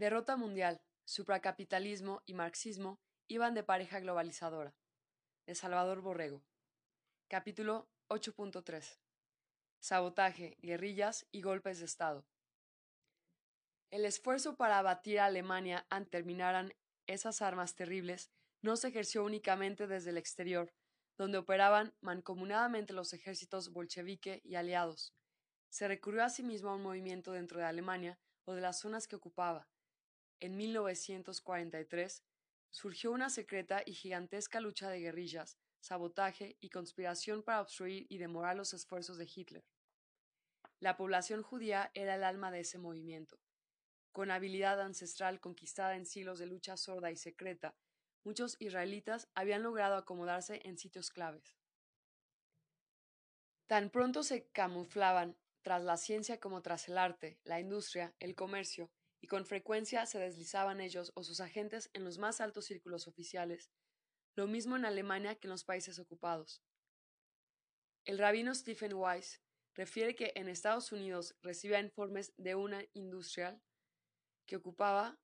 Derrota mundial, supracapitalismo y marxismo iban de pareja globalizadora. De Salvador Borrego. Capítulo 8.3. Sabotaje, guerrillas y golpes de Estado. El esfuerzo para abatir a Alemania antes terminaran esas armas terribles no se ejerció únicamente desde el exterior, donde operaban mancomunadamente los ejércitos bolchevique y aliados. Se recurrió asimismo a un movimiento dentro de Alemania o de las zonas que ocupaba. En 1943 surgió una secreta y gigantesca lucha de guerrillas, sabotaje y conspiración para obstruir y demorar los esfuerzos de Hitler. La población judía era el alma de ese movimiento. Con habilidad ancestral conquistada en siglos de lucha sorda y secreta, muchos israelitas habían logrado acomodarse en sitios claves. Tan pronto se camuflaban tras la ciencia como tras el arte, la industria, el comercio, y con frecuencia se deslizaban ellos o sus agentes en los más altos círculos oficiales, lo mismo en Alemania que en los países ocupados. El rabino Stephen Weiss refiere que en Estados Unidos recibía informes de una industrial que ocupaba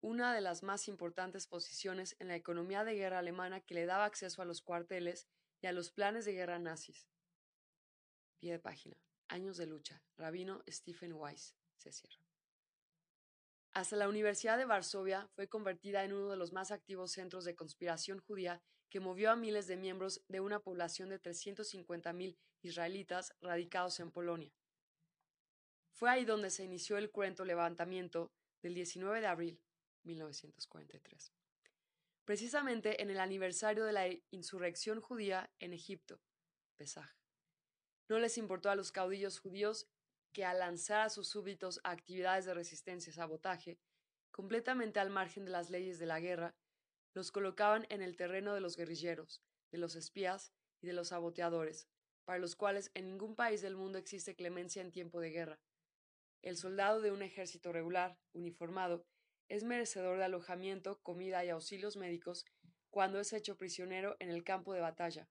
una de las más importantes posiciones en la economía de guerra alemana que le daba acceso a los cuarteles y a los planes de guerra nazis. Pie de página. Años de lucha. Rabino Stephen Weiss. Se cierra. Hasta la Universidad de Varsovia fue convertida en uno de los más activos centros de conspiración judía que movió a miles de miembros de una población de 350.000 israelitas radicados en Polonia. Fue ahí donde se inició el cruento levantamiento del 19 de abril 1943. Precisamente en el aniversario de la insurrección judía en Egipto, Pesaj. No les importó a los caudillos judíos que al lanzar a sus súbditos a actividades de resistencia y sabotaje, completamente al margen de las leyes de la guerra, los colocaban en el terreno de los guerrilleros, de los espías y de los saboteadores, para los cuales en ningún país del mundo existe clemencia en tiempo de guerra. El soldado de un ejército regular, uniformado, es merecedor de alojamiento, comida y auxilios médicos cuando es hecho prisionero en el campo de batalla.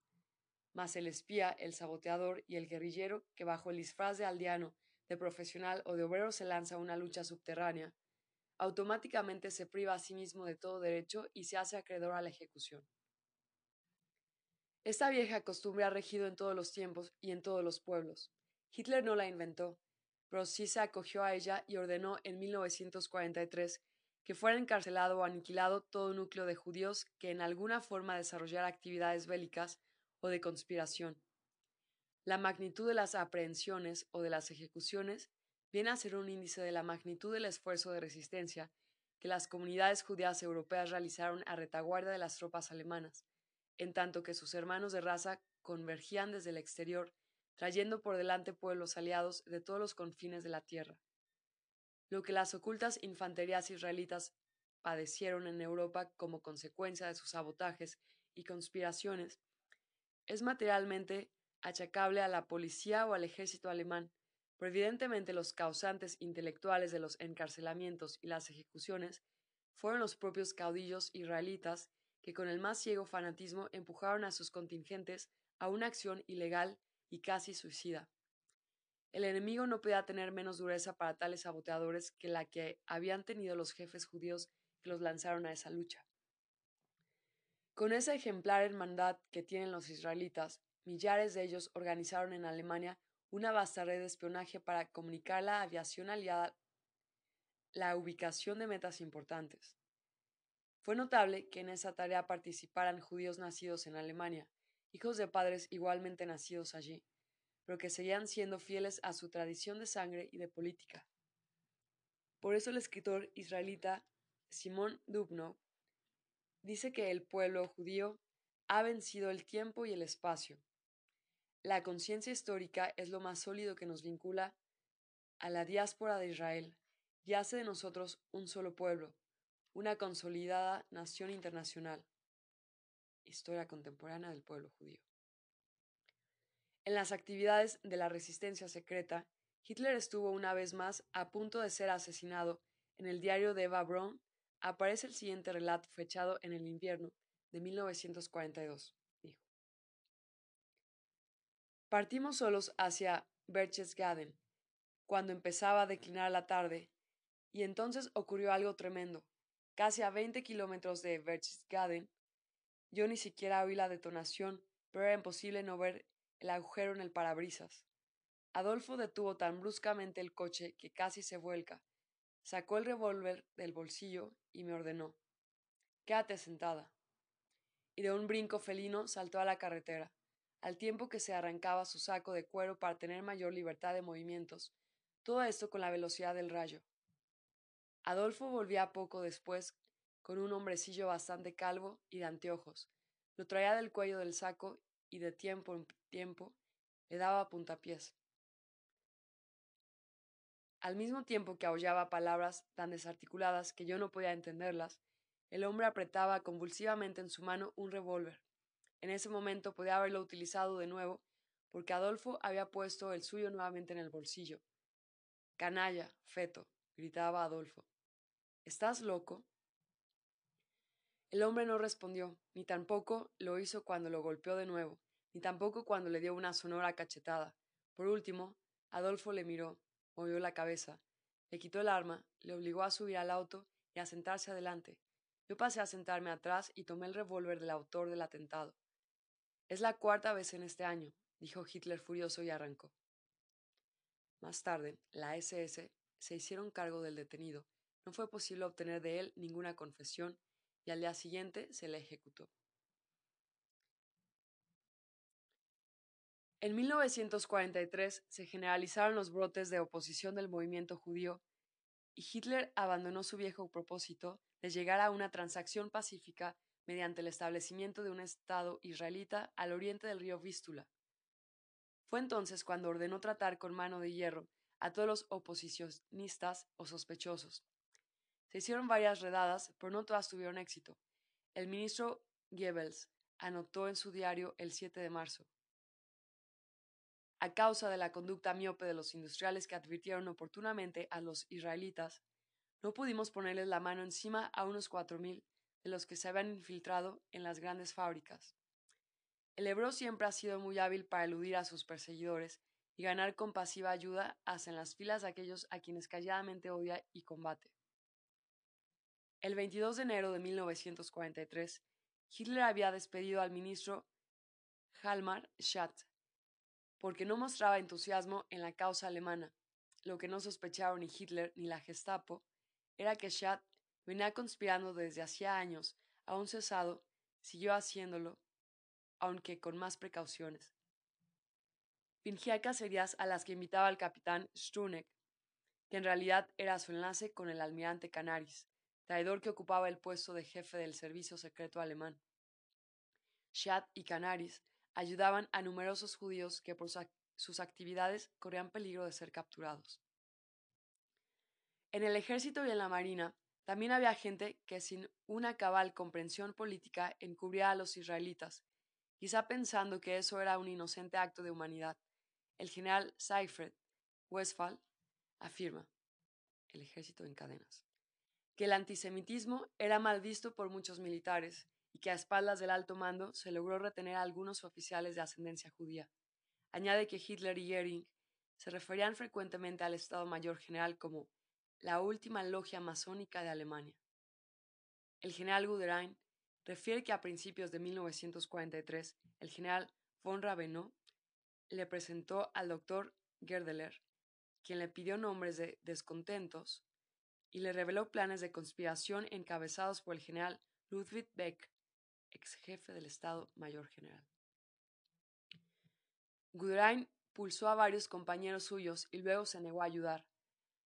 Mas el espía, el saboteador y el guerrillero, que bajo el disfraz de aldeano, de profesional o de obrero se lanza a una lucha subterránea, automáticamente se priva a sí mismo de todo derecho y se hace acreedor a la ejecución. Esta vieja costumbre ha regido en todos los tiempos y en todos los pueblos. Hitler no la inventó, pero sí se acogió a ella y ordenó en 1943 que fuera encarcelado o aniquilado todo núcleo de judíos que en alguna forma desarrollara actividades bélicas o de conspiración. La magnitud de las aprehensiones o de las ejecuciones viene a ser un índice de la magnitud del esfuerzo de resistencia que las comunidades judías europeas realizaron a retaguardia de las tropas alemanas, en tanto que sus hermanos de raza convergían desde el exterior, trayendo por delante pueblos aliados de todos los confines de la tierra. Lo que las ocultas infanterías israelitas padecieron en Europa como consecuencia de sus sabotajes y conspiraciones, es materialmente achacable a la policía o al ejército alemán, pero evidentemente los causantes intelectuales de los encarcelamientos y las ejecuciones fueron los propios caudillos israelitas que con el más ciego fanatismo empujaron a sus contingentes a una acción ilegal y casi suicida. El enemigo no podía tener menos dureza para tales saboteadores que la que habían tenido los jefes judíos que los lanzaron a esa lucha. Con esa ejemplar hermandad que tienen los israelitas, millares de ellos organizaron en Alemania una vasta red de espionaje para comunicar a la aviación aliada la ubicación de metas importantes. Fue notable que en esa tarea participaran judíos nacidos en Alemania, hijos de padres igualmente nacidos allí, pero que seguían siendo fieles a su tradición de sangre y de política. Por eso el escritor israelita Simón Dubno dice que el pueblo judío ha vencido el tiempo y el espacio. La conciencia histórica es lo más sólido que nos vincula a la diáspora de Israel y hace de nosotros un solo pueblo, una consolidada nación internacional. Historia contemporánea del pueblo judío. En las actividades de la resistencia secreta, Hitler estuvo una vez más a punto de ser asesinado. En el diario de Eva Braun aparece el siguiente relato fechado en el invierno de 1942. Partimos solos hacia Berchtesgaden. Cuando empezaba a declinar la tarde, Y entonces ocurrió algo tremendo. Casi a 20 kilómetros de Berchtesgaden, yo ni siquiera oí la detonación, pero era imposible no ver el agujero en el parabrisas. Adolfo detuvo tan bruscamente el coche que casi se vuelca. Sacó el revólver del bolsillo y me ordenó Quédate sentada. Y de un brinco felino saltó a la carretera, al tiempo que se arrancaba su saco de cuero para tener mayor libertad de movimientos, todo esto con la velocidad del rayo. Adolfo volvía poco después con un hombrecillo bastante calvo y de anteojos. Lo traía del cuello del saco y de tiempo en tiempo le daba puntapiés. Al mismo tiempo que aullaba palabras tan desarticuladas que yo no podía entenderlas, el hombre apretaba convulsivamente en su mano un revólver. En ese momento podía haberlo utilizado de nuevo, porque Adolfo había puesto el suyo nuevamente en el bolsillo. Canalla, feto, gritaba Adolfo. ¿Estás loco? El hombre no respondió, ni tampoco lo hizo cuando lo golpeó de nuevo, ni tampoco cuando le dio una sonora cachetada. Por último, Adolfo le miró, movió la cabeza, le quitó el arma, le obligó a subir al auto y a sentarse adelante. Yo pasé a sentarme atrás y tomé el revólver del autor del atentado. Es la cuarta vez en este año, dijo Hitler furioso y arrancó. Más tarde, la SS se hicieron cargo del detenido. No fue posible obtener de él ninguna confesión y al día siguiente se le ejecutó. En 1943 se generalizaron los brotes de oposición del movimiento judío y Hitler abandonó su viejo propósito de llegar a una transacción pacífica mediante el establecimiento de un Estado israelita al oriente del río Vístula. Fue entonces cuando ordenó tratar con mano de hierro a todos los oposicionistas o sospechosos. Se hicieron varias redadas, pero no todas tuvieron éxito. El ministro Goebbels anotó en su diario el 7 de marzo a causa de la conducta miope de los industriales que advirtieron oportunamente a los israelitas, no pudimos ponerles la mano encima a unos cuatro mil de los que se habían infiltrado en las grandes fábricas. El Hebreo siempre ha sido muy hábil para eludir a sus perseguidores y ganar compasiva ayuda hasta en las filas de aquellos a quienes calladamente odia y combate. El 22 de enero de 1943, Hitler había despedido al ministro Halmar Schatt porque no mostraba entusiasmo en la causa alemana. Lo que no sospecharon ni Hitler ni la Gestapo era que Schad venía conspirando desde hacía años, aún cesado, siguió haciéndolo, aunque con más precauciones. Fingía cacerías a las que invitaba el capitán Struneck, que en realidad era su enlace con el almirante Canaris, traidor que ocupaba el puesto de jefe del servicio secreto alemán. Schad y Canaris ayudaban a numerosos judíos que por sus actividades corrían peligro de ser capturados. En el ejército y en la marina también había gente que sin una cabal comprensión política encubría a los israelitas, quizá pensando que eso era un inocente acto de humanidad. El general Seifert Westphal afirma, el ejército en cadenas, que el antisemitismo era mal visto por muchos militares y que a espaldas del alto mando se logró retener a algunos oficiales de ascendencia judía. Añade que Hitler y Goering se referían frecuentemente al Estado Mayor General como la última logia masónica de Alemania. El general Guderian refiere que a principios de 1943 el general von Ravenau le presentó al doctor Gerdeler, quien le pidió nombres de descontentos y le reveló planes de conspiración encabezados por el general Ludwig Beck, ex jefe del Estado Mayor General. Guderian pulsó a varios compañeros suyos y luego se negó a ayudar.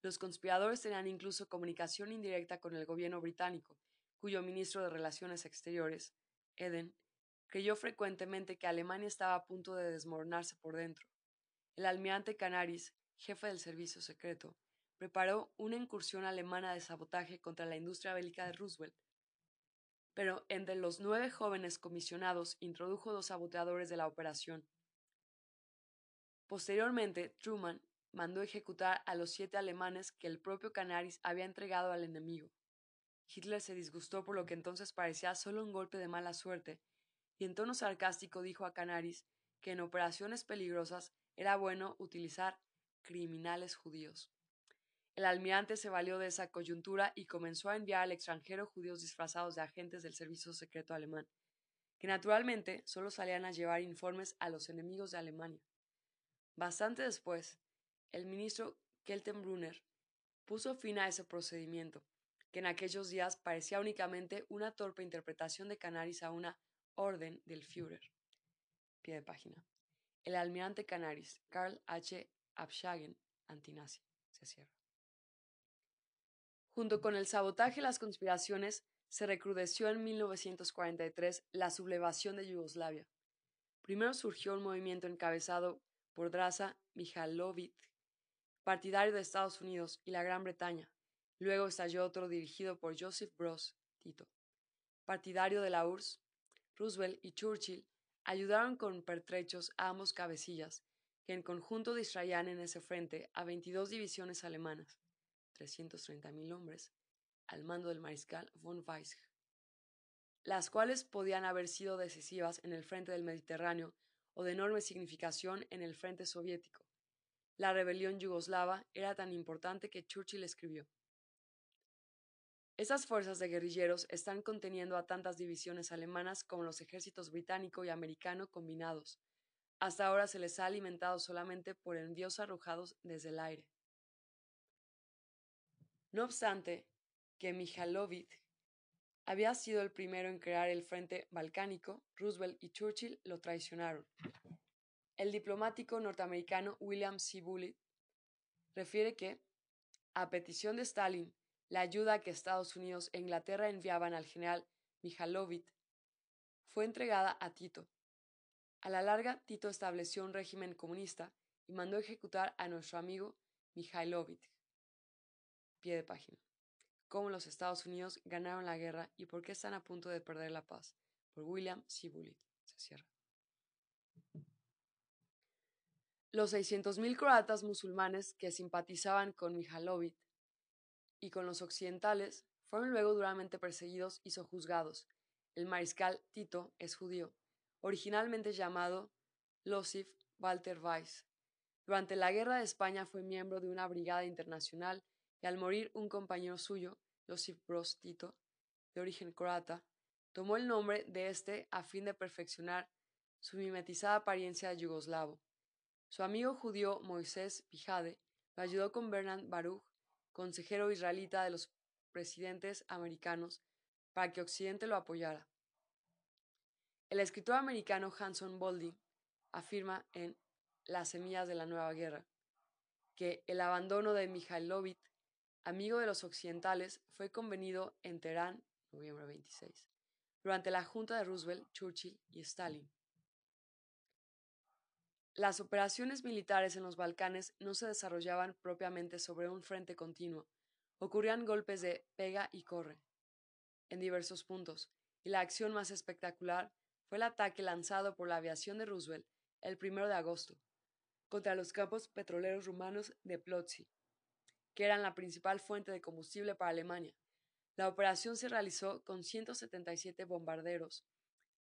Los conspiradores tenían incluso comunicación indirecta con el gobierno británico, cuyo ministro de Relaciones Exteriores, Eden, creyó frecuentemente que Alemania estaba a punto de desmoronarse por dentro. El almirante Canaris, jefe del servicio secreto, preparó una incursión alemana de sabotaje contra la industria bélica de Roosevelt, pero entre los nueve jóvenes comisionados introdujo dos saboteadores de la operación. Posteriormente, Truman mandó ejecutar a los siete alemanes que el propio Canaris había entregado al enemigo. Hitler se disgustó por lo que entonces parecía solo un golpe de mala suerte, y en tono sarcástico dijo a Canaris que en operaciones peligrosas era bueno utilizar criminales judíos. El almirante se valió de esa coyuntura y comenzó a enviar al extranjero judíos disfrazados de agentes del servicio secreto alemán, que naturalmente solo salían a llevar informes a los enemigos de Alemania. Bastante después, el ministro Keltenbrunner puso fin a ese procedimiento, que en aquellos días parecía únicamente una torpe interpretación de Canaris a una orden del Führer. Pie de página. El almirante Canaris, Karl H. Abschagen, antinazi. Se cierra. Junto con el sabotaje y las conspiraciones, se recrudeció en 1943 la sublevación de Yugoslavia. Primero surgió un movimiento encabezado por Draza Mihailovic, partidario de Estados Unidos y la Gran Bretaña. Luego estalló otro dirigido por Joseph Broz Tito, partidario de la URSS. Roosevelt y Churchill ayudaron con pertrechos a ambos cabecillas, que en conjunto distraían en ese frente a 22 divisiones alemanas, 330.000 hombres, al mando del mariscal von Weizsäcker, las cuales podían haber sido decisivas en el frente del Mediterráneo o de enorme significación en el frente soviético. La rebelión yugoslava era tan importante que Churchill escribió Esas fuerzas de guerrilleros están conteniendo a tantas divisiones alemanas como los ejércitos británico y americano combinados. Hasta ahora se les ha alimentado solamente por envíos arrojados desde el aire. No obstante, que Mihailovic había sido el primero en crear el Frente Balcánico, Roosevelt y Churchill lo traicionaron. El diplomático norteamericano William C. Bullitt refiere que, a petición de Stalin, la ayuda que Estados Unidos e Inglaterra enviaban al general Mihailovic fue entregada a Tito. A la larga, Tito estableció un régimen comunista y mandó ejecutar a nuestro amigo Mihailovic. Pie de página cómo los Estados Unidos ganaron la guerra y por qué están a punto de perder la paz, por William C. Bullitt. Se cierra. Los 600.000 croatas musulmanes que simpatizaban con Mihailovic y con los occidentales fueron luego duramente perseguidos y sojuzgados. El mariscal Tito es judío, originalmente llamado Losif Walter Weiss. Durante la Guerra de España fue miembro de una brigada internacional y al morir un compañero suyo, Josip Broz Tito, de origen croata, tomó el nombre de este a fin de perfeccionar su mimetizada apariencia de yugoslavo. Su amigo judío Moisés Pijade lo ayudó con Bernard Baruch, consejero israelita de los presidentes americanos, para que Occidente lo apoyara. El escritor americano Hanson Bolding afirma en Las semillas de la nueva guerra que el abandono de Mikhailovich amigo de los occidentales, fue convenido en Teherán, noviembre 26, durante la junta de Roosevelt, Churchill y Stalin. Las operaciones militares en los Balcanes no se desarrollaban propiamente sobre un frente continuo, ocurrían golpes de pega y corre en diversos puntos, y la acción más espectacular fue el ataque lanzado por la aviación de Roosevelt el 1 de agosto contra los campos petroleros rumanos de Plotzi, que eran la principal fuente de combustible para Alemania. La operación se realizó con 177 bombarderos,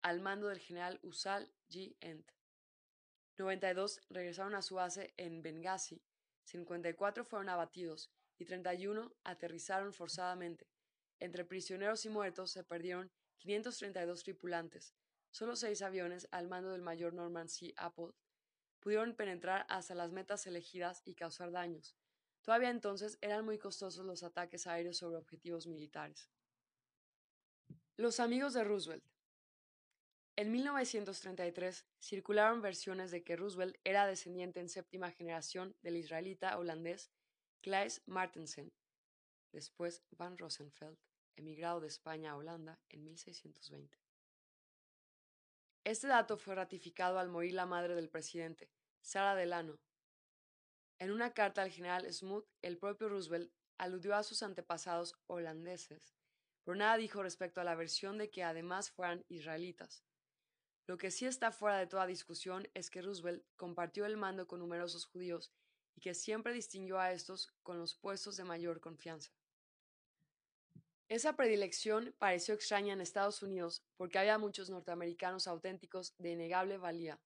al mando del general Usal G. Ent. 92 regresaron a su base en Benghazi, 54 fueron abatidos y 31 aterrizaron forzadamente. Entre prisioneros y muertos se perdieron 532 tripulantes. Solo seis aviones, al mando del mayor Norman C. Apple, pudieron penetrar hasta las metas elegidas y causar daños. Todavía entonces eran muy costosos los ataques aéreos sobre objetivos militares. Los amigos de Roosevelt. En 1933 circularon versiones de que Roosevelt era descendiente en séptima generación del israelita holandés Claes Martensen, después Van Rosenfeld, emigrado de España a Holanda en 1620. Este dato fue ratificado al morir la madre del presidente, Sara Delano, en una carta al general Smoot, el propio Roosevelt aludió a sus antepasados holandeses, pero nada dijo respecto a la versión de que además fueran israelitas. Lo que sí está fuera de toda discusión es que Roosevelt compartió el mando con numerosos judíos y que siempre distinguió a estos con los puestos de mayor confianza. Esa predilección pareció extraña en Estados Unidos porque había muchos norteamericanos auténticos de innegable valía,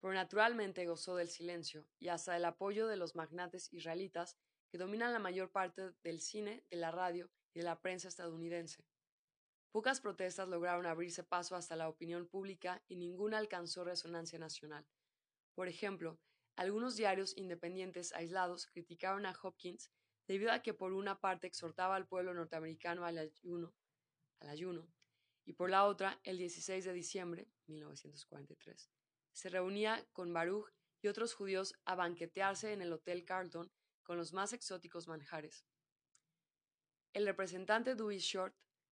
pero naturalmente gozó del silencio y hasta del apoyo de los magnates israelitas que dominan la mayor parte del cine, de la radio y de la prensa estadounidense. Pocas protestas lograron abrirse paso hasta la opinión pública y ninguna alcanzó resonancia nacional. Por ejemplo, algunos diarios independientes aislados criticaron a Hopkins debido a que por una parte exhortaba al pueblo norteamericano al ayuno, al ayuno y por la otra, el 16 de diciembre 1943, se reunía con Baruch y otros judíos a banquetearse en el Hotel Carlton con los más exóticos manjares. El representante Dewey Short,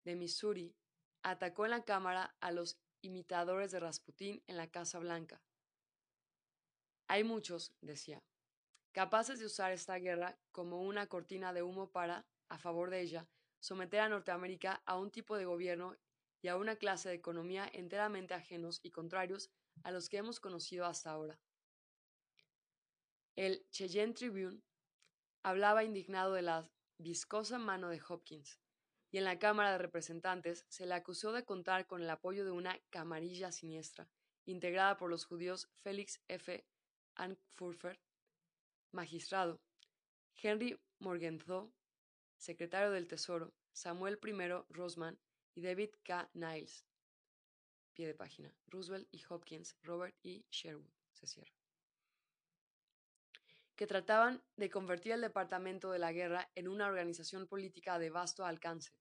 de Missouri, atacó en la Cámara a los imitadores de Rasputín en la Casa Blanca. Hay muchos, decía, capaces de usar esta guerra como una cortina de humo para, a favor de ella, someter a Norteamérica a un tipo de gobierno y a una clase de economía enteramente ajenos y contrarios a los que hemos conocido hasta ahora. El Cheyenne Tribune hablaba indignado de la viscosa mano de Hopkins, y en la Cámara de Representantes se le acusó de contar con el apoyo de una camarilla siniestra, integrada por los judíos Félix F. Ankfurfer, magistrado, Henry Morgenthau, secretario del Tesoro, Samuel I. Rosman y David K. Niles. Pie de página. Roosevelt y Hopkins, Robert E. Sherwood. Se cierra. Que trataban de convertir el Departamento de la Guerra en una organización política de vasto alcance.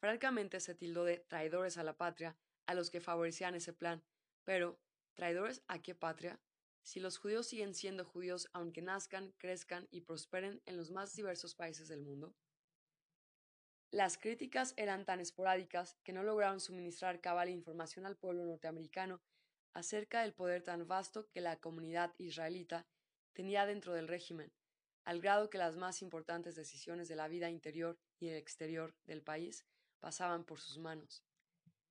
Francamente se tildó de traidores a la patria a los que favorecían ese plan. Pero, ¿traidores a qué patria? Si los judíos siguen siendo judíos aunque nazcan, crezcan y prosperen en los más diversos países del mundo. Las críticas eran tan esporádicas que no lograron suministrar cabal información al pueblo norteamericano acerca del poder tan vasto que la comunidad israelita tenía dentro del régimen, al grado que las más importantes decisiones de la vida interior y el exterior del país pasaban por sus manos.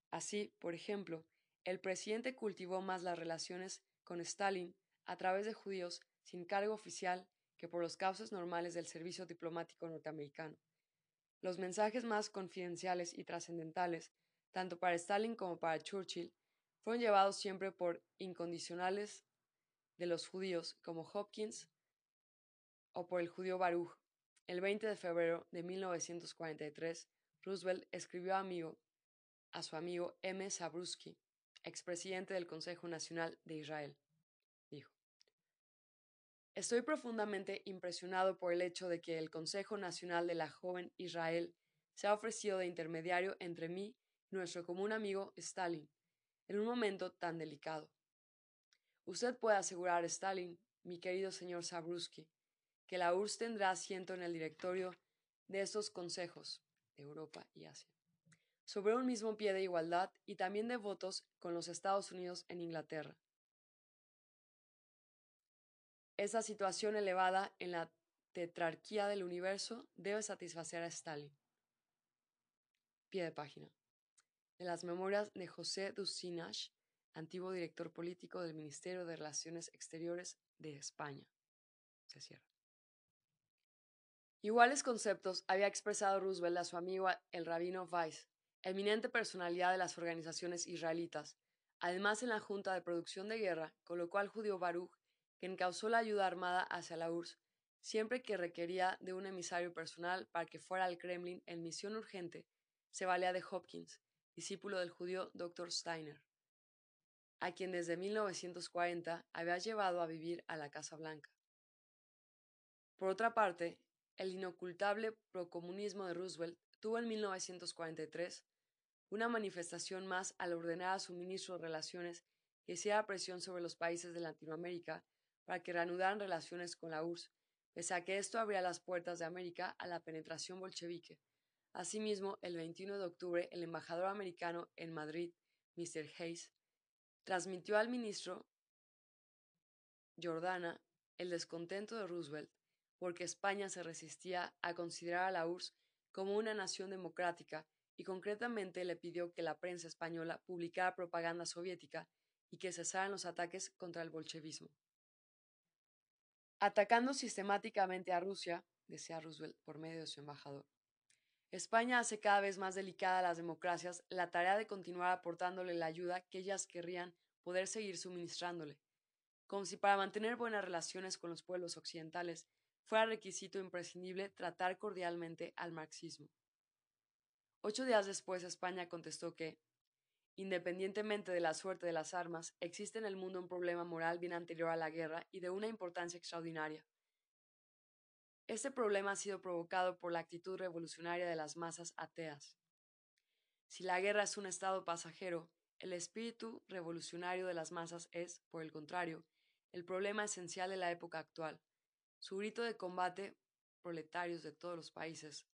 Así, por ejemplo, el presidente cultivó más las relaciones con Stalin a través de judíos sin cargo oficial que por los cauces normales del servicio diplomático norteamericano. Los mensajes más confidenciales y trascendentales, tanto para Stalin como para Churchill, fueron llevados siempre por incondicionales de los judíos como Hopkins o por el judío Baruch. El 20 de febrero de 1943, Roosevelt escribió a, amigo, a su amigo M. Zabruski, expresidente del Consejo Nacional de Israel. Estoy profundamente impresionado por el hecho de que el Consejo Nacional de la Joven Israel se ha ofrecido de intermediario entre mí y nuestro común amigo Stalin, en un momento tan delicado. Usted puede asegurar a Stalin, mi querido señor Zabruski, que la URSS tendrá asiento en el directorio de estos consejos de Europa y Asia, sobre un mismo pie de igualdad y también de votos con los Estados Unidos en Inglaterra. Esa situación elevada en la tetrarquía del universo debe satisfacer a Stalin. Pie de página. De las memorias de José Ducinash, antiguo director político del Ministerio de Relaciones Exteriores de España. Iguales conceptos había expresado Roosevelt a su amigo el rabino Weiss, eminente personalidad de las organizaciones israelitas. Además, en la Junta de Producción de Guerra colocó al judío Baruch que encausó la ayuda armada hacia la URSS siempre que requería de un emisario personal para que fuera al Kremlin en misión urgente, se valía de Hopkins, discípulo del judío Dr. Steiner, a quien desde 1940 había llevado a vivir a la Casa Blanca. Por otra parte, el inocultable procomunismo de Roosevelt tuvo en 1943 una manifestación más al ordenar a su ministro de Relaciones que hiciera presión sobre los países de Latinoamérica para que reanudaran relaciones con la URSS, pese a que esto abría las puertas de América a la penetración bolchevique. Asimismo, el 21 de octubre, el embajador americano en Madrid, Mr. Hayes, transmitió al ministro Jordana el descontento de Roosevelt porque España se resistía a considerar a la URSS como una nación democrática y concretamente le pidió que la prensa española publicara propaganda soviética y que cesaran los ataques contra el bolchevismo. Atacando sistemáticamente a Rusia, decía Roosevelt por medio de su embajador, España hace cada vez más delicada a las democracias la tarea de continuar aportándole la ayuda que ellas querrían poder seguir suministrándole, como si para mantener buenas relaciones con los pueblos occidentales fuera requisito imprescindible tratar cordialmente al marxismo. Ocho días después España contestó que, independientemente de la suerte de las armas, existe en el mundo un problema moral bien anterior a la guerra y de una importancia extraordinaria. Este problema ha sido provocado por la actitud revolucionaria de las masas ateas. Si la guerra es un estado pasajero, el espíritu revolucionario de las masas es, por el contrario, el problema esencial de la época actual. Su grito de combate, proletarios de todos los países,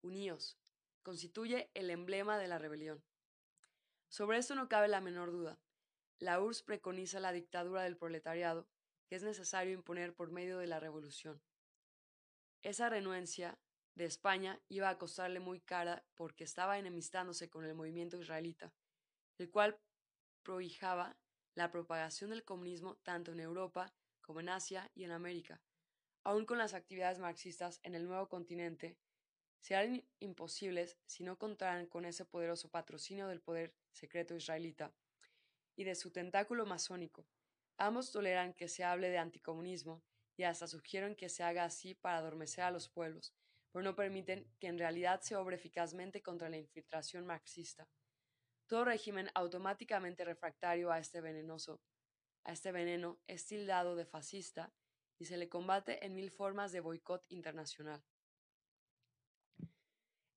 uníos, constituye el emblema de la rebelión. Sobre esto no cabe la menor duda. La URSS preconiza la dictadura del proletariado, que es necesario imponer por medio de la revolución. Esa renuencia de España iba a costarle muy cara porque estaba enemistándose con el movimiento israelita, el cual prohijaba la propagación del comunismo tanto en Europa como en Asia y en América. Aun con las actividades marxistas en el nuevo continente, serán imposibles si no contaran con ese poderoso patrocinio del poder secreto israelita y de su tentáculo masónico. Ambos toleran que se hable de anticomunismo y hasta sugieren que se haga así para adormecer a los pueblos, pero no permiten que en realidad se obre eficazmente contra la infiltración marxista. Todo régimen automáticamente refractario a este venenoso, a este veneno es tildado de fascista y se le combate en mil formas de boicot internacional.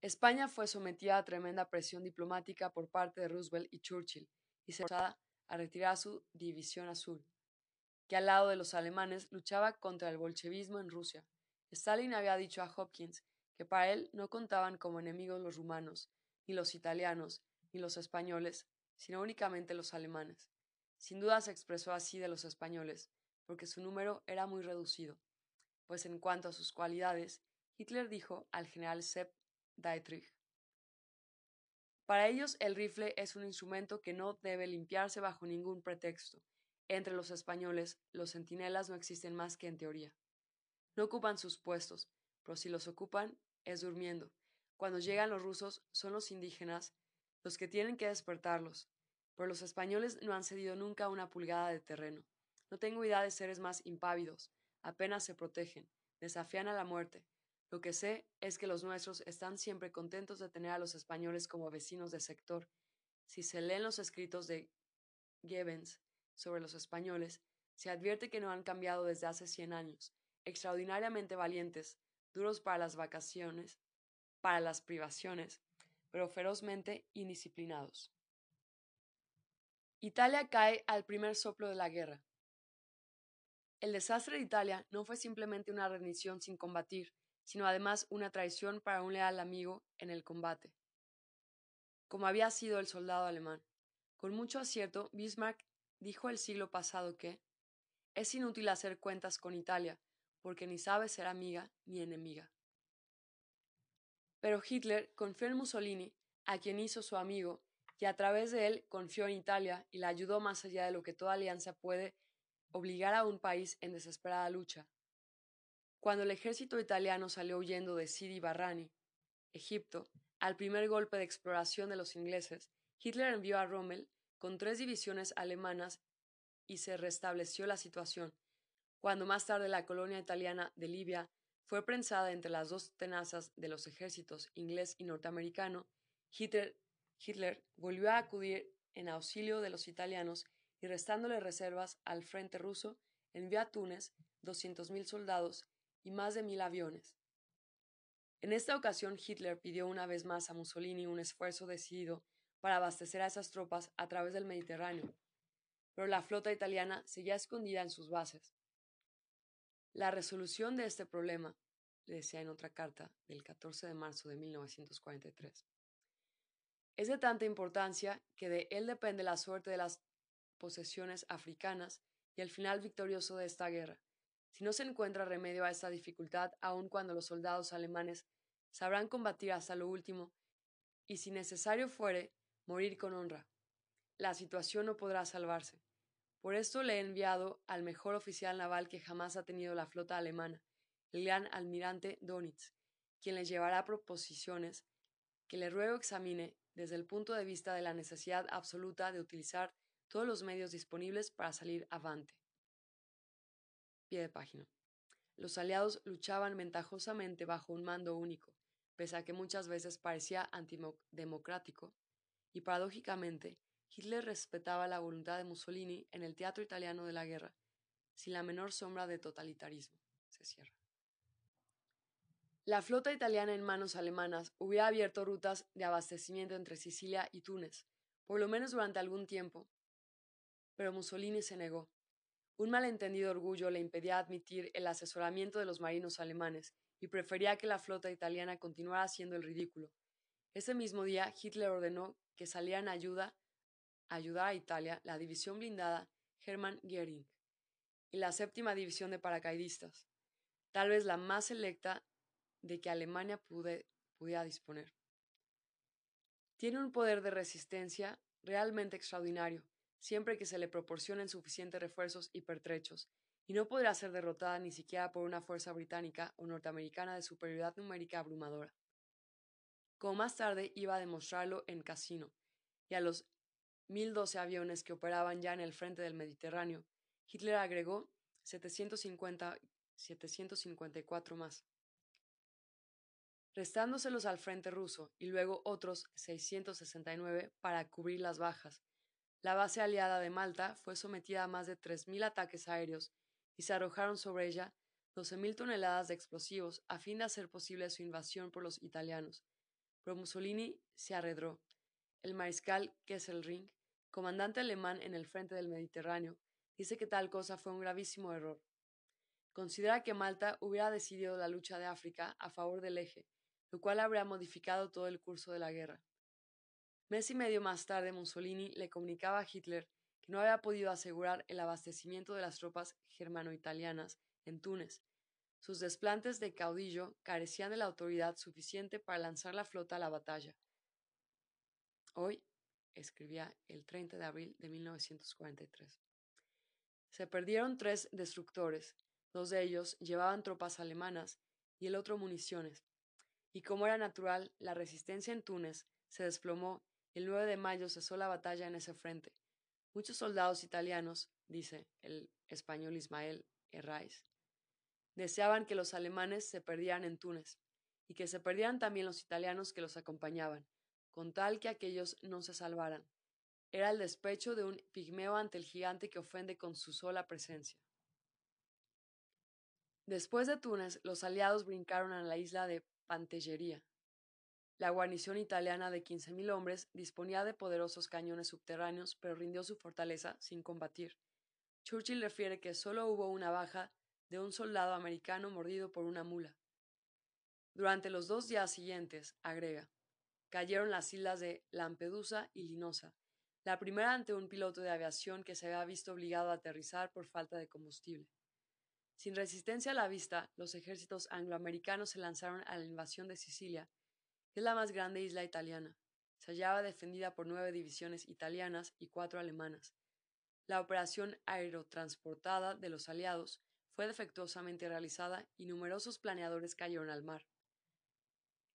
España fue sometida a tremenda presión diplomática por parte de Roosevelt y Churchill y se forzada a retirar su división azul, que al lado de los alemanes luchaba contra el bolchevismo en Rusia. Stalin había dicho a Hopkins que para él no contaban como enemigos los rumanos, ni los italianos, ni los españoles, sino únicamente los alemanes. Sin duda se expresó así de los españoles, porque su número era muy reducido, pues en cuanto a sus cualidades, Hitler dijo al general Sepp Dietrich. Para ellos el rifle es un instrumento que no debe limpiarse bajo ningún pretexto. Entre los españoles, los centinelas no existen más que en teoría. No ocupan sus puestos, pero si los ocupan, es durmiendo. Cuando llegan los rusos, son los indígenas los que tienen que despertarlos. Pero los españoles no han cedido nunca una pulgada de terreno. No tengo idea de seres más impávidos. Apenas se protegen, desafían a la muerte, lo que sé es que los nuestros están siempre contentos de tener a los españoles como vecinos de sector. Si se leen los escritos de Gibbons sobre los españoles, se advierte que no han cambiado desde hace cien años, extraordinariamente valientes, duros para las vacaciones, para las privaciones, pero ferozmente indisciplinados. Italia cae al primer soplo de la guerra. El desastre de Italia no fue simplemente una rendición sin combatir, sino además una traición para un leal amigo en el combate, como había sido el soldado alemán. Con mucho acierto, Bismarck dijo el siglo pasado que es inútil hacer cuentas con Italia, porque ni sabe ser amiga ni enemiga. Pero Hitler confió en Mussolini, a quien hizo su amigo, y a través de él confió en Italia y la ayudó más allá de lo que toda alianza puede obligar a un país en desesperada lucha. Cuando el ejército italiano salió huyendo de Sidi Barrani, Egipto, al primer golpe de exploración de los ingleses, Hitler envió a Rommel con tres divisiones alemanas y se restableció la situación. Cuando más tarde la colonia italiana de Libia fue prensada entre las dos tenazas de los ejércitos inglés y norteamericano, Hitler, volvió a acudir en auxilio de los italianos y restándole reservas al frente ruso, envió a Túnez 200.000 soldados y más de mil aviones. En esta ocasión Hitler pidió una vez más a Mussolini un esfuerzo decidido para abastecer a esas tropas a través del Mediterráneo, pero la flota italiana seguía escondida en sus bases. La resolución de este problema, le decía en otra carta del 14 de marzo de 1943, es de tanta importancia que de él depende la suerte de las posesiones africanas y el final victorioso de esta guerra. Si no se encuentra remedio a esta dificultad, aun cuando los soldados alemanes sabrán combatir hasta lo último, y si necesario fuere, morir con honra. La situación no podrá salvarse. Por esto le he enviado al mejor oficial naval que jamás ha tenido la flota alemana, el gran almirante Donitz, quien le llevará proposiciones que le ruego examine desde el punto de vista de la necesidad absoluta de utilizar todos los medios disponibles para salir avante. Pie de página. los aliados luchaban ventajosamente bajo un mando único, pese a que muchas veces parecía antidemocrático, y paradójicamente, Hitler respetaba la voluntad de Mussolini en el teatro italiano de la guerra, sin la menor sombra de totalitarismo. Se cierra. La flota italiana en manos alemanas hubiera abierto rutas de abastecimiento entre Sicilia y Túnez, por lo menos durante algún tiempo, pero Mussolini se negó. Un malentendido orgullo le impedía admitir el asesoramiento de los marinos alemanes y prefería que la flota italiana continuara haciendo el ridículo. Ese mismo día, Hitler ordenó que salieran a ayuda, ayudar a Italia la división blindada Hermann Göring y la séptima división de paracaidistas, tal vez la más selecta de que Alemania pudiera disponer. Tiene un poder de resistencia realmente extraordinario, siempre que se le proporcionen suficientes refuerzos y pertrechos, y no podrá ser derrotada ni siquiera por una fuerza británica o norteamericana de superioridad numérica abrumadora. Como más tarde iba a demostrarlo en Casino, y a los 1012 aviones que operaban ya en el frente del Mediterráneo, Hitler agregó 750, 754 más, restándoselos al frente ruso y luego otros 669 para cubrir las bajas, la base aliada de Malta fue sometida a más de 3.000 ataques aéreos y se arrojaron sobre ella 12.000 toneladas de explosivos a fin de hacer posible su invasión por los italianos. Pero Mussolini se arredró. El mariscal Kesselring, comandante alemán en el frente del Mediterráneo, dice que tal cosa fue un gravísimo error. Considera que Malta hubiera decidido la lucha de África a favor del eje, lo cual habría modificado todo el curso de la guerra. Mes y medio más tarde, Mussolini le comunicaba a Hitler que no había podido asegurar el abastecimiento de las tropas germano-italianas en Túnez. Sus desplantes de caudillo carecían de la autoridad suficiente para lanzar la flota a la batalla. Hoy, escribía el 30 de abril de 1943. Se perdieron tres destructores, dos de ellos llevaban tropas alemanas y el otro municiones, y como era natural, la resistencia en Túnez se desplomó el 9 de mayo cesó la batalla en ese frente. Muchos soldados italianos, dice el español Ismael Herraiz, deseaban que los alemanes se perdieran en Túnez y que se perdieran también los italianos que los acompañaban, con tal que aquellos no se salvaran. Era el despecho de un pigmeo ante el gigante que ofende con su sola presencia. Después de Túnez, los aliados brincaron a la isla de Pantellería, la guarnición italiana de 15.000 hombres disponía de poderosos cañones subterráneos, pero rindió su fortaleza sin combatir. Churchill refiere que solo hubo una baja de un soldado americano mordido por una mula. Durante los dos días siguientes, agrega, cayeron las islas de Lampedusa y Linosa, la primera ante un piloto de aviación que se había visto obligado a aterrizar por falta de combustible. Sin resistencia a la vista, los ejércitos angloamericanos se lanzaron a la invasión de Sicilia es la más grande isla italiana. Se hallaba defendida por nueve divisiones italianas y cuatro alemanas. La operación aerotransportada de los aliados fue defectuosamente realizada y numerosos planeadores cayeron al mar.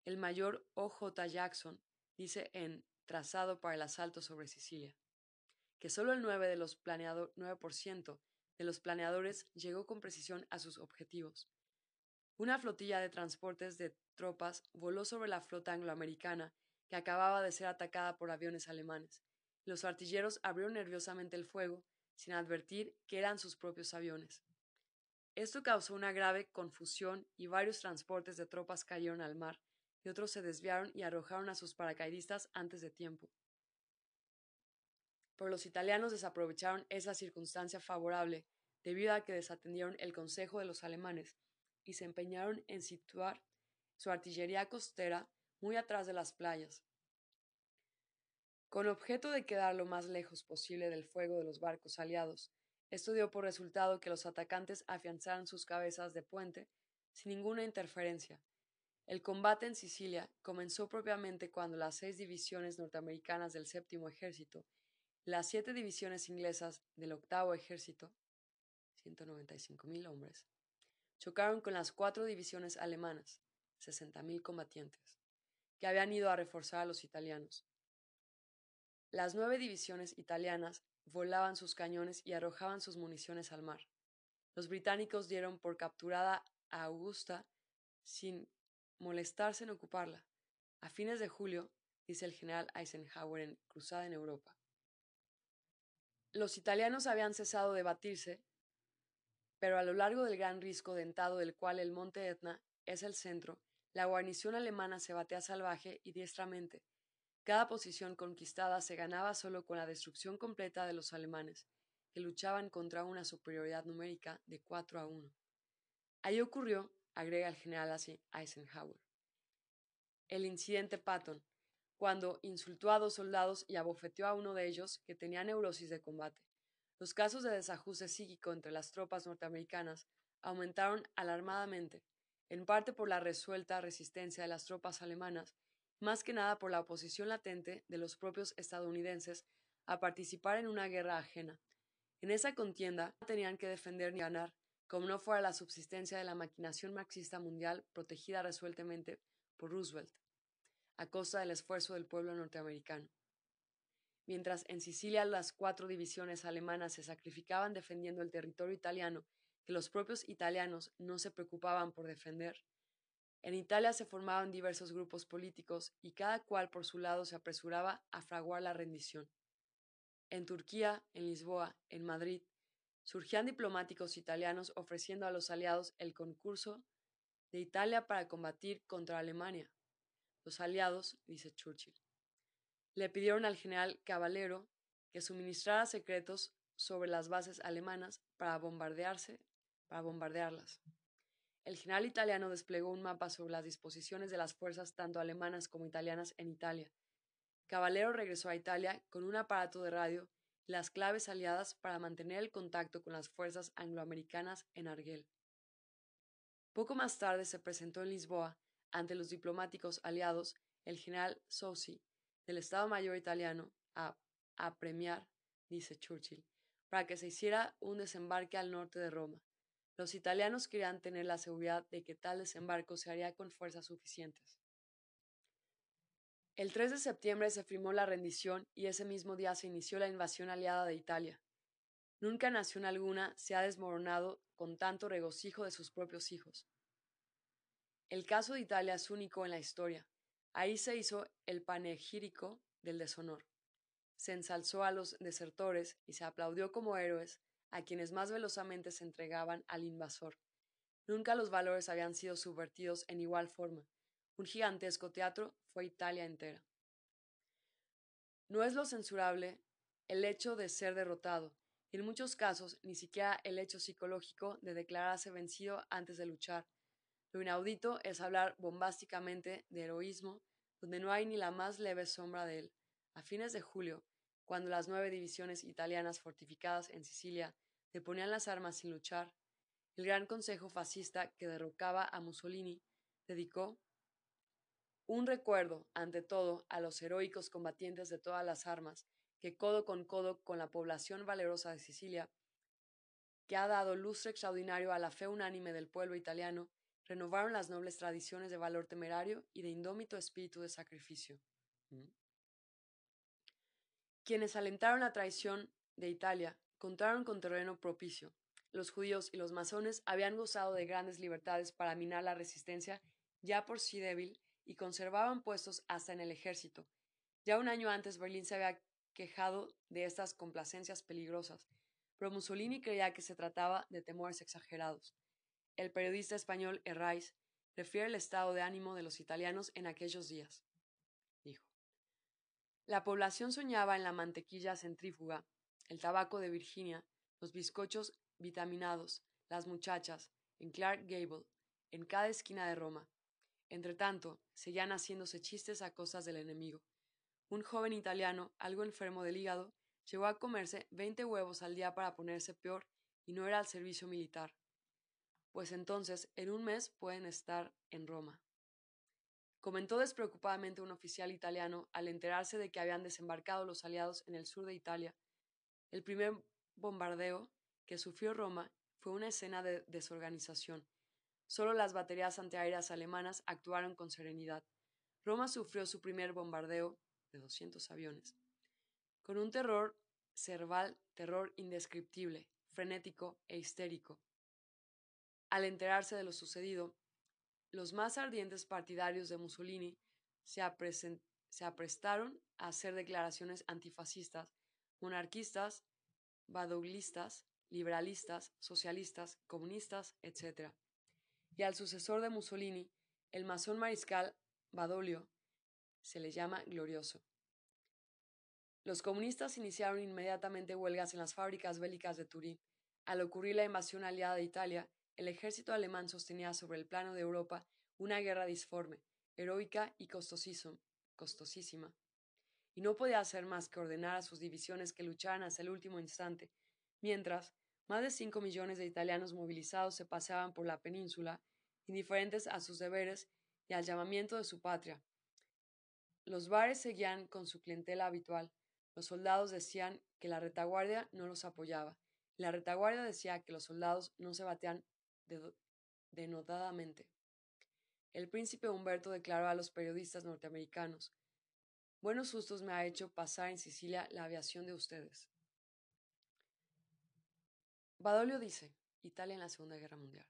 El mayor O. J. Jackson dice en Trazado para el asalto sobre Sicilia que solo el 9%, de los, 9 de los planeadores llegó con precisión a sus objetivos. Una flotilla de transportes de tropas voló sobre la flota angloamericana, que acababa de ser atacada por aviones alemanes. Los artilleros abrieron nerviosamente el fuego, sin advertir que eran sus propios aviones. Esto causó una grave confusión y varios transportes de tropas cayeron al mar, y otros se desviaron y arrojaron a sus paracaidistas antes de tiempo. Pero los italianos desaprovecharon esa circunstancia favorable, debido a que desatendieron el consejo de los alemanes y se empeñaron en situar su artillería costera muy atrás de las playas. Con objeto de quedar lo más lejos posible del fuego de los barcos aliados, esto dio por resultado que los atacantes afianzaran sus cabezas de puente sin ninguna interferencia. El combate en Sicilia comenzó propiamente cuando las seis divisiones norteamericanas del séptimo ejército las siete divisiones inglesas del octavo ejército, 195.000 hombres, chocaron con las cuatro divisiones alemanas, 60.000 combatientes, que habían ido a reforzar a los italianos. Las nueve divisiones italianas volaban sus cañones y arrojaban sus municiones al mar. Los británicos dieron por capturada a Augusta sin molestarse en ocuparla. A fines de julio, dice el general Eisenhower en Cruzada en Europa. Los italianos habían cesado de batirse, pero a lo largo del gran risco dentado del cual el monte Etna es el centro, la guarnición alemana se batea salvaje y diestramente. Cada posición conquistada se ganaba solo con la destrucción completa de los alemanes, que luchaban contra una superioridad numérica de 4 a 1. Ahí ocurrió, agrega el general Eisenhower, el incidente Patton, cuando insultó a dos soldados y abofeteó a uno de ellos que tenía neurosis de combate. Los casos de desajuste psíquico entre las tropas norteamericanas aumentaron alarmadamente, en parte por la resuelta resistencia de las tropas alemanas, más que nada por la oposición latente de los propios estadounidenses a participar en una guerra ajena. En esa contienda no tenían que defender ni ganar, como no fuera la subsistencia de la maquinación marxista mundial protegida resueltamente por Roosevelt, a costa del esfuerzo del pueblo norteamericano. Mientras en Sicilia las cuatro divisiones alemanas se sacrificaban defendiendo el territorio italiano que los propios italianos no se preocupaban por defender, en Italia se formaban diversos grupos políticos y cada cual por su lado se apresuraba a fraguar la rendición. En Turquía, en Lisboa, en Madrid, surgían diplomáticos italianos ofreciendo a los aliados el concurso de Italia para combatir contra Alemania. Los aliados, dice Churchill, le pidieron al general Caballero que suministrara secretos sobre las bases alemanas para bombardearse, para bombardearlas. El general italiano desplegó un mapa sobre las disposiciones de las fuerzas tanto alemanas como italianas en Italia. Caballero regresó a Italia con un aparato de radio y las claves aliadas para mantener el contacto con las fuerzas angloamericanas en Argel. Poco más tarde se presentó en Lisboa, ante los diplomáticos aliados, el general Sossi, del Estado Mayor italiano, a apremiar, dice Churchill, para que se hiciera un desembarque al norte de Roma. Los italianos querían tener la seguridad de que tal desembarco se haría con fuerzas suficientes. El 3 de septiembre se firmó la rendición y ese mismo día se inició la invasión aliada de Italia. Nunca nación alguna se ha desmoronado con tanto regocijo de sus propios hijos. El caso de Italia es único en la historia. Ahí se hizo el panegírico del deshonor. Se ensalzó a los desertores y se aplaudió como héroes a quienes más velozmente se entregaban al invasor. Nunca los valores habían sido subvertidos en igual forma. Un gigantesco teatro fue Italia entera. No es lo censurable el hecho de ser derrotado, y en muchos casos ni siquiera el hecho psicológico de declararse vencido antes de luchar. Lo inaudito es hablar bombásticamente de heroísmo donde no hay ni la más leve sombra de él. A fines de julio, cuando las nueve divisiones italianas fortificadas en Sicilia deponían las armas sin luchar, el Gran Consejo Fascista que derrocaba a Mussolini dedicó un recuerdo, ante todo, a los heroicos combatientes de todas las armas que codo con codo con la población valerosa de Sicilia, que ha dado lustre extraordinario a la fe unánime del pueblo italiano, renovaron las nobles tradiciones de valor temerario y de indómito espíritu de sacrificio. ¿Mm? Quienes alentaron la traición de Italia contaron con terreno propicio. Los judíos y los masones habían gozado de grandes libertades para minar la resistencia ya por sí débil y conservaban puestos hasta en el ejército. Ya un año antes Berlín se había quejado de estas complacencias peligrosas, pero Mussolini creía que se trataba de temores exagerados. El periodista español Herraiz refiere el estado de ánimo de los italianos en aquellos días. Dijo: La población soñaba en la mantequilla centrífuga, el tabaco de Virginia, los bizcochos vitaminados, las muchachas, en Clark Gable, en cada esquina de Roma. Entretanto, seguían haciéndose chistes a cosas del enemigo. Un joven italiano, algo enfermo del hígado, llegó a comerse veinte huevos al día para ponerse peor y no era al servicio militar. Pues entonces, en un mes pueden estar en Roma. Comentó despreocupadamente un oficial italiano al enterarse de que habían desembarcado los aliados en el sur de Italia. El primer bombardeo que sufrió Roma fue una escena de desorganización. Solo las baterías antiaéreas alemanas actuaron con serenidad. Roma sufrió su primer bombardeo de 200 aviones. Con un terror cerval, terror indescriptible, frenético e histérico. Al enterarse de lo sucedido, los más ardientes partidarios de Mussolini se, se aprestaron a hacer declaraciones antifascistas, monarquistas, badoglistas, liberalistas, socialistas, comunistas, etc. Y al sucesor de Mussolini, el masón mariscal Badoglio, se le llama glorioso. Los comunistas iniciaron inmediatamente huelgas en las fábricas bélicas de Turín. Al ocurrir la invasión aliada de Italia, el ejército alemán sostenía sobre el plano de Europa una guerra disforme, heroica y costosísima, y no podía hacer más que ordenar a sus divisiones que lucharan hasta el último instante, mientras más de cinco millones de italianos movilizados se paseaban por la península, indiferentes a sus deberes y al llamamiento de su patria. Los bares seguían con su clientela habitual, los soldados decían que la retaguardia no los apoyaba, la retaguardia decía que los soldados no se batean denodadamente. El príncipe Humberto declaró a los periodistas norteamericanos Buenos sustos me ha hecho pasar en Sicilia la aviación de ustedes. Badoglio dice, Italia en la Segunda Guerra Mundial,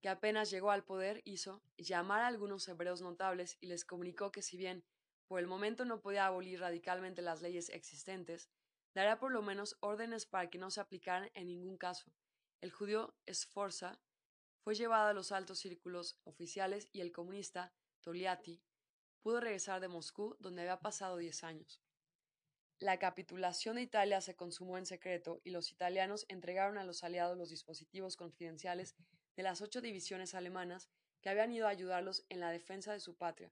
que apenas llegó al poder hizo llamar a algunos hebreos notables y les comunicó que si bien por el momento no podía abolir radicalmente las leyes existentes, daría por lo menos órdenes para que no se aplicaran en ningún caso. El judío Sforza fue llevado a los altos círculos oficiales y el comunista Toliati pudo regresar de Moscú, donde había pasado diez años. La capitulación de Italia se consumó en secreto y los italianos entregaron a los aliados los dispositivos confidenciales de las ocho divisiones alemanas que habían ido a ayudarlos en la defensa de su patria,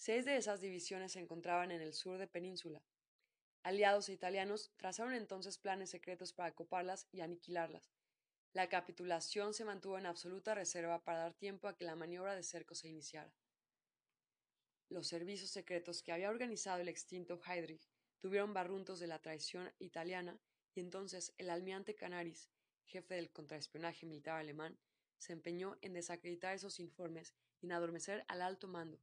Seis de esas divisiones se encontraban en el sur de Península. Aliados e italianos trazaron entonces planes secretos para coparlas y aniquilarlas. La capitulación se mantuvo en absoluta reserva para dar tiempo a que la maniobra de cerco se iniciara. Los servicios secretos que había organizado el extinto Heydrich tuvieron barruntos de la traición italiana y entonces el almirante Canaris, jefe del contraespionaje militar alemán, se empeñó en desacreditar esos informes y en adormecer al alto mando,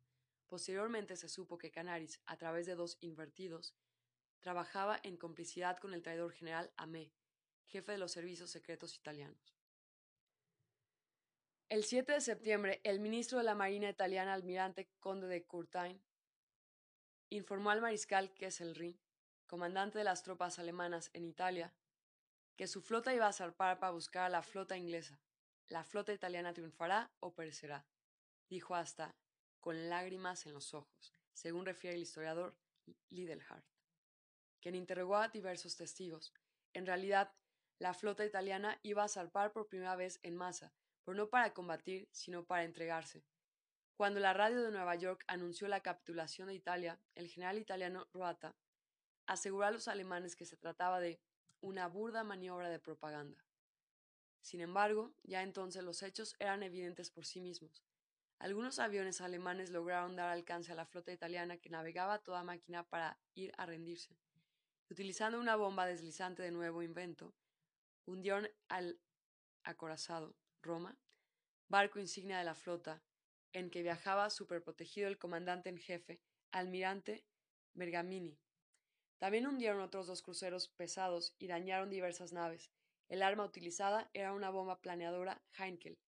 Posteriormente se supo que Canaris, a través de dos invertidos, trabajaba en complicidad con el traidor general Amé, jefe de los servicios secretos italianos. El 7 de septiembre, el ministro de la Marina italiana, almirante Conde de Courtain, informó al mariscal Kesselring, comandante de las tropas alemanas en Italia, que su flota iba a zarpar para buscar a la flota inglesa. La flota italiana triunfará o perecerá, dijo hasta con lágrimas en los ojos, según refiere el historiador Lidelhardt, quien interrogó a diversos testigos. En realidad, la flota italiana iba a zarpar por primera vez en masa, pero no para combatir, sino para entregarse. Cuando la radio de Nueva York anunció la capitulación de Italia, el general italiano Roata aseguró a los alemanes que se trataba de una burda maniobra de propaganda. Sin embargo, ya entonces los hechos eran evidentes por sí mismos. Algunos aviones alemanes lograron dar alcance a la flota italiana que navegaba a toda máquina para ir a rendirse. Utilizando una bomba deslizante de nuevo invento, hundieron al acorazado Roma, barco insignia de la flota, en que viajaba superprotegido el comandante en jefe, almirante Bergamini. También hundieron otros dos cruceros pesados y dañaron diversas naves. El arma utilizada era una bomba planeadora Heinkel,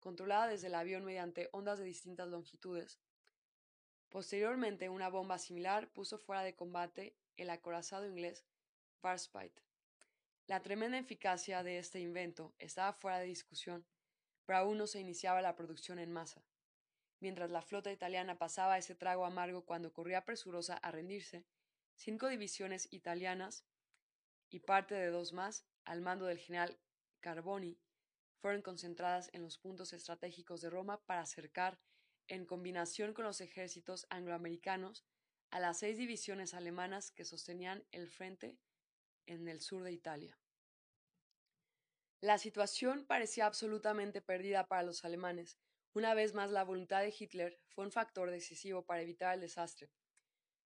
controlada desde el avión mediante ondas de distintas longitudes. Posteriormente, una bomba similar puso fuera de combate el acorazado inglés Warspite. La tremenda eficacia de este invento estaba fuera de discusión, pero aún no se iniciaba la producción en masa. Mientras la flota italiana pasaba ese trago amargo cuando corría presurosa a rendirse, cinco divisiones italianas y parte de dos más, al mando del general Carboni, fueron concentradas en los puntos estratégicos de Roma para acercar, en combinación con los ejércitos angloamericanos, a las seis divisiones alemanas que sostenían el frente en el sur de Italia. La situación parecía absolutamente perdida para los alemanes. Una vez más, la voluntad de Hitler fue un factor decisivo para evitar el desastre.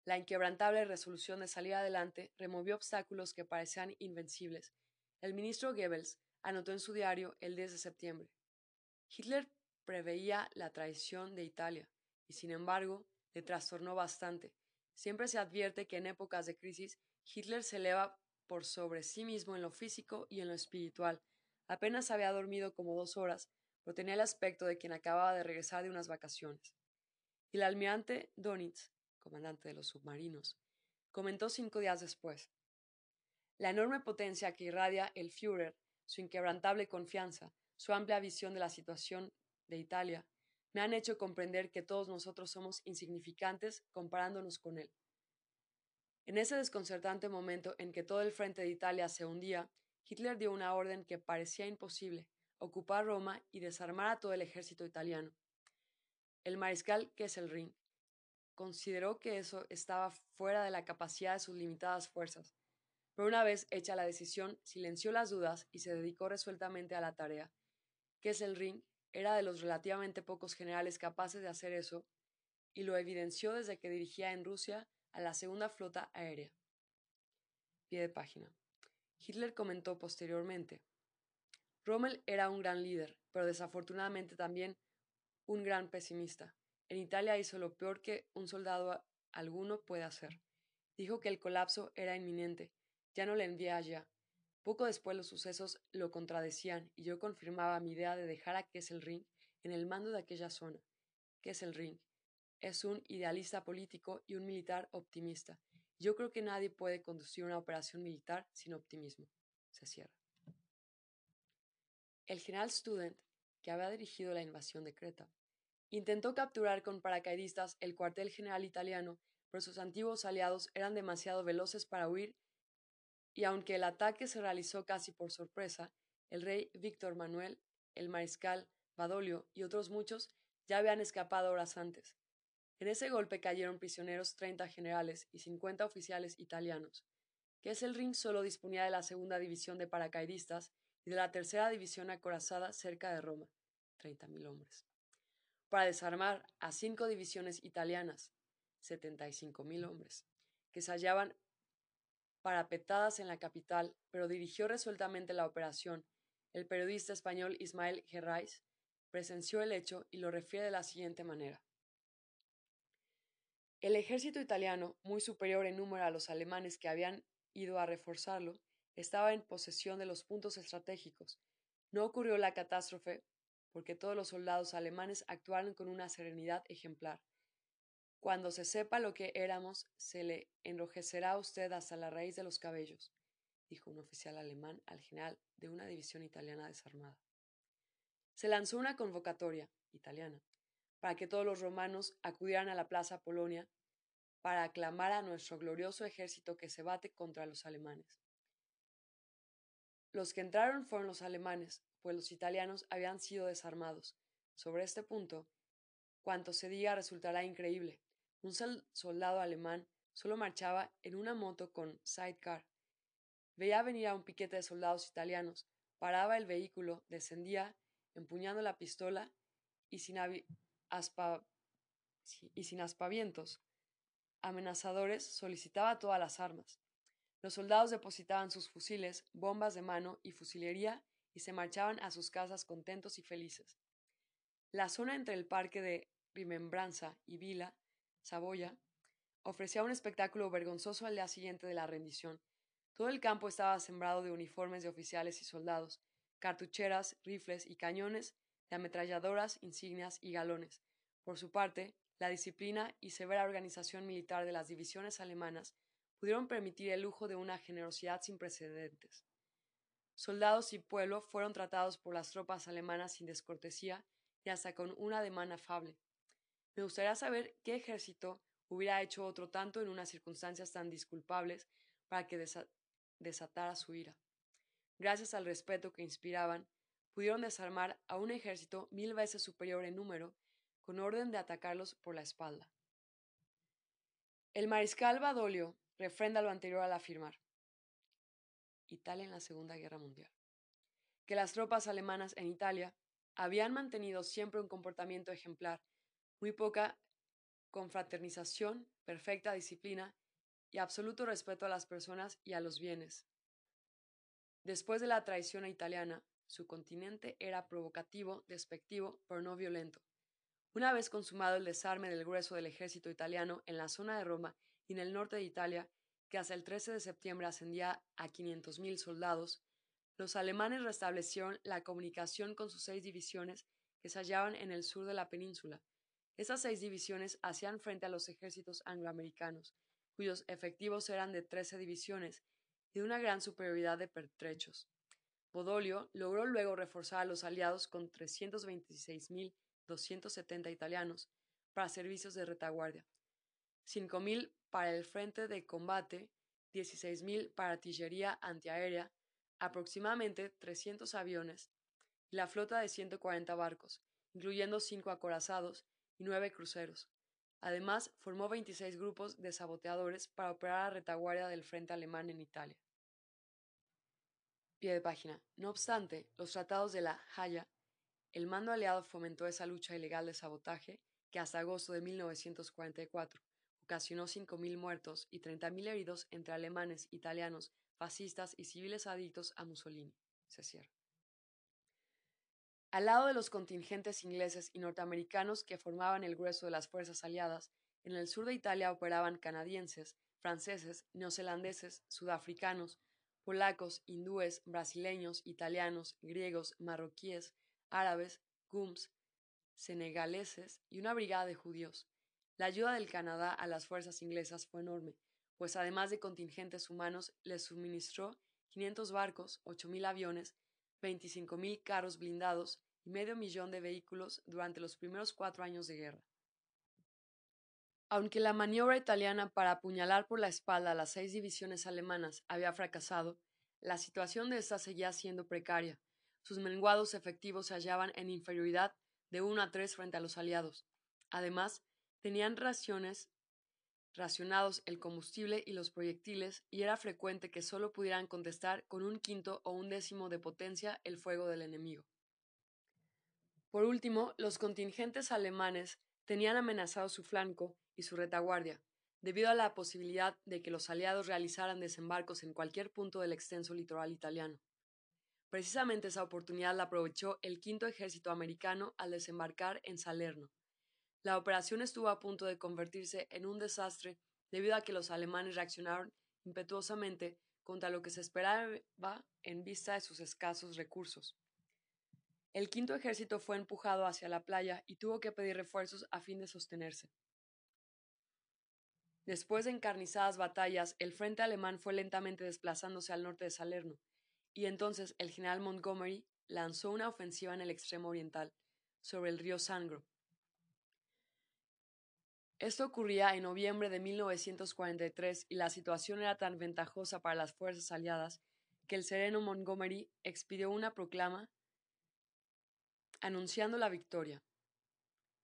La inquebrantable resolución de salir adelante removió obstáculos que parecían invencibles. El ministro Goebbels anotó en su diario el 10 de septiembre. Hitler preveía la traición de Italia, y sin embargo, le trastornó bastante. Siempre se advierte que en épocas de crisis, Hitler se eleva por sobre sí mismo en lo físico y en lo espiritual. Apenas había dormido como dos horas, pero tenía el aspecto de quien acababa de regresar de unas vacaciones. Y el almirante Donitz, comandante de los submarinos, comentó cinco días después. La enorme potencia que irradia el Führer, su inquebrantable confianza, su amplia visión de la situación de Italia, me han hecho comprender que todos nosotros somos insignificantes comparándonos con él. En ese desconcertante momento en que todo el frente de Italia se hundía, Hitler dio una orden que parecía imposible, ocupar Roma y desarmar a todo el ejército italiano. El mariscal Kesselring consideró que eso estaba fuera de la capacidad de sus limitadas fuerzas, pero una vez hecha la decisión, silenció las dudas y se dedicó resueltamente a la tarea. Kesselring era de los relativamente pocos generales capaces de hacer eso, y lo evidenció desde que dirigía en Rusia a la Segunda Flota Aérea. Pie de página. Hitler comentó posteriormente, Rommel era un gran líder, pero desafortunadamente también un gran pesimista. En Italia hizo lo peor que un soldado alguno puede hacer. Dijo que el colapso era inminente. Ya no le envié allá. Poco después los sucesos lo contradecían y yo confirmaba mi idea de dejar a Kesselring en el mando de aquella zona. Kesselring es un idealista político y un militar optimista. Yo creo que nadie puede conducir una operación militar sin optimismo. Se cierra. El general Student, que había dirigido la invasión de Creta, intentó capturar con paracaidistas el cuartel general italiano, pero sus antiguos aliados eran demasiado veloces para huir y aunque el ataque se realizó casi por sorpresa, el rey Víctor Manuel, el mariscal Badoglio y otros muchos ya habían escapado horas antes. En ese golpe cayeron prisioneros 30 generales y 50 oficiales italianos. Que es el ring solo disponía de la segunda división de paracaidistas y de la tercera división acorazada cerca de Roma, 30.000 hombres, para desarmar a cinco divisiones italianas, 75.000 hombres, que se hallaban parapetadas en la capital, pero dirigió resueltamente la operación. El periodista español Ismael Gerrais presenció el hecho y lo refiere de la siguiente manera. El ejército italiano, muy superior en número a los alemanes que habían ido a reforzarlo, estaba en posesión de los puntos estratégicos. No ocurrió la catástrofe porque todos los soldados alemanes actuaron con una serenidad ejemplar. Cuando se sepa lo que éramos, se le enrojecerá a usted hasta la raíz de los cabellos, dijo un oficial alemán al general de una división italiana desarmada. Se lanzó una convocatoria italiana para que todos los romanos acudieran a la Plaza Polonia para aclamar a nuestro glorioso ejército que se bate contra los alemanes. Los que entraron fueron los alemanes, pues los italianos habían sido desarmados. Sobre este punto, cuanto se diga resultará increíble, un soldado alemán solo marchaba en una moto con sidecar. Veía venir a un piquete de soldados italianos, paraba el vehículo, descendía, empuñando la pistola y sin, y sin aspavientos amenazadores solicitaba todas las armas. Los soldados depositaban sus fusiles, bombas de mano y fusilería y se marchaban a sus casas contentos y felices. La zona entre el parque de Rimembranza y Vila Saboya, ofrecía un espectáculo vergonzoso al día siguiente de la rendición. Todo el campo estaba sembrado de uniformes de oficiales y soldados, cartucheras, rifles y cañones, de ametralladoras, insignias y galones. Por su parte, la disciplina y severa organización militar de las divisiones alemanas pudieron permitir el lujo de una generosidad sin precedentes. Soldados y pueblo fueron tratados por las tropas alemanas sin descortesía y hasta con un ademán afable. Me gustaría saber qué ejército hubiera hecho otro tanto en unas circunstancias tan disculpables para que desatara su ira. Gracias al respeto que inspiraban, pudieron desarmar a un ejército mil veces superior en número, con orden de atacarlos por la espalda. El mariscal Badoglio refrenda lo anterior al afirmar Italia en la Segunda Guerra Mundial, que las tropas alemanas en Italia habían mantenido siempre un comportamiento ejemplar muy poca confraternización, perfecta disciplina y absoluto respeto a las personas y a los bienes. Después de la traición italiana, su continente era provocativo, despectivo, pero no violento. Una vez consumado el desarme del grueso del ejército italiano en la zona de Roma y en el norte de Italia, que hasta el 13 de septiembre ascendía a 500.000 soldados, los alemanes restablecieron la comunicación con sus seis divisiones que se hallaban en el sur de la península. Esas seis divisiones hacían frente a los ejércitos angloamericanos, cuyos efectivos eran de trece divisiones y de una gran superioridad de pertrechos. Bodolio logró luego reforzar a los aliados con 326.270 italianos para servicios de retaguardia, 5.000 para el frente de combate, 16.000 para artillería antiaérea aproximadamente 300 aviones y la flota de 140 barcos, incluyendo cinco acorazados y nueve cruceros. Además, formó 26 grupos de saboteadores para operar a retaguardia del frente alemán en Italia. Pie de página. No obstante, los tratados de la Haya, el mando aliado fomentó esa lucha ilegal de sabotaje que hasta agosto de 1944 ocasionó 5.000 muertos y 30.000 heridos entre alemanes, italianos, fascistas y civiles adictos a Mussolini. Se cierra. Al lado de los contingentes ingleses y norteamericanos que formaban el grueso de las fuerzas aliadas, en el sur de Italia operaban canadienses, franceses, neozelandeses, sudafricanos, polacos, hindúes, brasileños, italianos, griegos, marroquíes, árabes, gums, senegaleses y una brigada de judíos. La ayuda del Canadá a las fuerzas inglesas fue enorme, pues además de contingentes humanos, les suministró 500 barcos, 8.000 aviones, 25.000 carros blindados y medio millón de vehículos durante los primeros cuatro años de guerra. Aunque la maniobra italiana para apuñalar por la espalda a las seis divisiones alemanas había fracasado, la situación de estas seguía siendo precaria. Sus menguados efectivos se hallaban en inferioridad de 1 a 3 frente a los aliados. Además, tenían raciones racionados el combustible y los proyectiles, y era frecuente que solo pudieran contestar con un quinto o un décimo de potencia el fuego del enemigo. Por último, los contingentes alemanes tenían amenazado su flanco y su retaguardia, debido a la posibilidad de que los aliados realizaran desembarcos en cualquier punto del extenso litoral italiano. Precisamente esa oportunidad la aprovechó el quinto ejército americano al desembarcar en Salerno, la operación estuvo a punto de convertirse en un desastre debido a que los alemanes reaccionaron impetuosamente contra lo que se esperaba en vista de sus escasos recursos. El quinto ejército fue empujado hacia la playa y tuvo que pedir refuerzos a fin de sostenerse. Después de encarnizadas batallas, el frente alemán fue lentamente desplazándose al norte de Salerno, y entonces el general Montgomery lanzó una ofensiva en el extremo oriental, sobre el río Sangro, esto ocurría en noviembre de 1943 y la situación era tan ventajosa para las fuerzas aliadas que el sereno Montgomery expidió una proclama anunciando la victoria.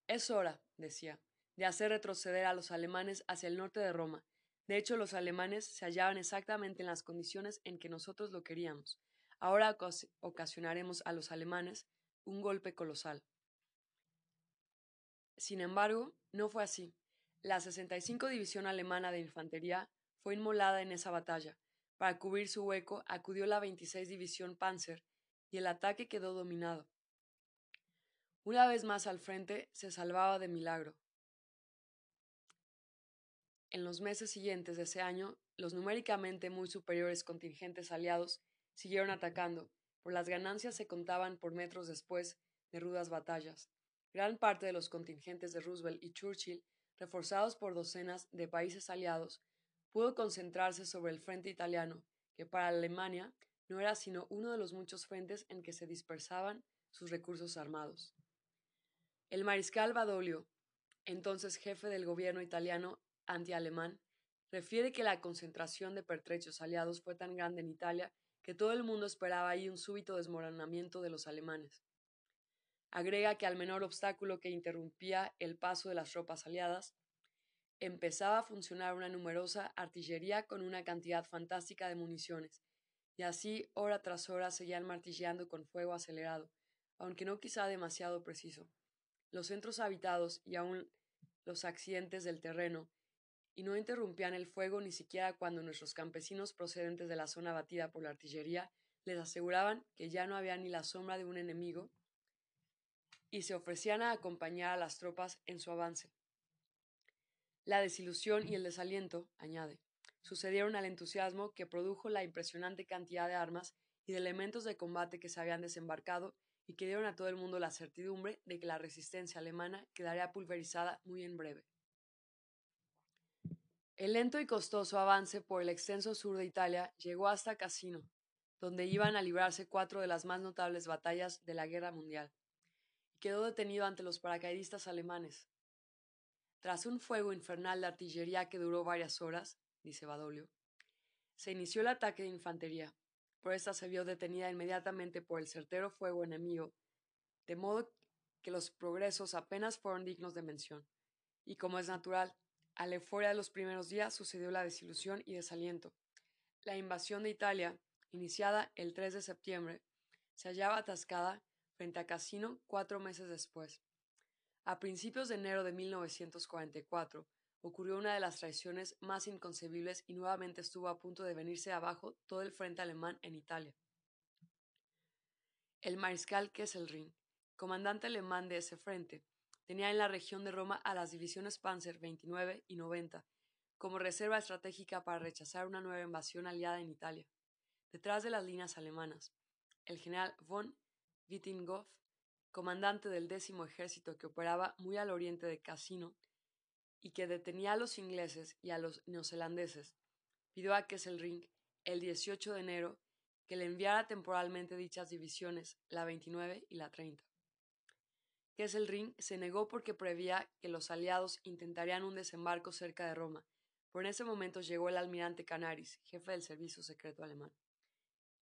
Es hora, decía, de hacer retroceder a los alemanes hacia el norte de Roma. De hecho, los alemanes se hallaban exactamente en las condiciones en que nosotros lo queríamos. Ahora ocasionaremos a los alemanes un golpe colosal. Sin embargo, no fue así. La 65 División Alemana de Infantería fue inmolada en esa batalla. Para cubrir su hueco acudió la 26 División Panzer y el ataque quedó dominado. Una vez más al frente se salvaba de milagro. En los meses siguientes de ese año, los numéricamente muy superiores contingentes aliados siguieron atacando, por las ganancias se contaban por metros después de rudas batallas. Gran parte de los contingentes de Roosevelt y Churchill reforzados por docenas de países aliados, pudo concentrarse sobre el frente italiano, que para Alemania no era sino uno de los muchos frentes en que se dispersaban sus recursos armados. El mariscal Badoglio, entonces jefe del gobierno italiano anti-alemán, refiere que la concentración de pertrechos aliados fue tan grande en Italia que todo el mundo esperaba ahí un súbito desmoronamiento de los alemanes. Agrega que al menor obstáculo que interrumpía el paso de las tropas aliadas, empezaba a funcionar una numerosa artillería con una cantidad fantástica de municiones, y así hora tras hora seguían martilleando con fuego acelerado, aunque no quizá demasiado preciso. Los centros habitados y aún los accidentes del terreno, y no interrumpían el fuego ni siquiera cuando nuestros campesinos procedentes de la zona batida por la artillería les aseguraban que ya no había ni la sombra de un enemigo y se ofrecían a acompañar a las tropas en su avance. La desilusión y el desaliento, añade, sucedieron al entusiasmo que produjo la impresionante cantidad de armas y de elementos de combate que se habían desembarcado y que dieron a todo el mundo la certidumbre de que la resistencia alemana quedaría pulverizada muy en breve. El lento y costoso avance por el extenso sur de Italia llegó hasta Cassino, donde iban a librarse cuatro de las más notables batallas de la Guerra Mundial, y quedó detenido ante los paracaidistas alemanes. Tras un fuego infernal de artillería que duró varias horas, dice Badoglio, se inició el ataque de infantería, pero esta se vio detenida inmediatamente por el certero fuego enemigo, de modo que los progresos apenas fueron dignos de mención. Y como es natural, a la euforia de los primeros días sucedió la desilusión y desaliento. La invasión de Italia, iniciada el 3 de septiembre, se hallaba atascada frente a Cassino cuatro meses después. A principios de enero de 1944 ocurrió una de las traiciones más inconcebibles y nuevamente estuvo a punto de venirse abajo todo el frente alemán en Italia. El mariscal Kesselring, comandante alemán de ese frente, tenía en la región de Roma a las divisiones Panzer 29 y 90 como reserva estratégica para rechazar una nueva invasión aliada en Italia. Detrás de las líneas alemanas, el general von Wittinghoff comandante del décimo ejército que operaba muy al oriente de Cassino y que detenía a los ingleses y a los neozelandeses, pidió a Kesselring el 18 de enero que le enviara temporalmente dichas divisiones, la 29 y la 30. Kesselring se negó porque prevía que los aliados intentarían un desembarco cerca de Roma, pero en ese momento llegó el almirante Canaris, jefe del servicio secreto alemán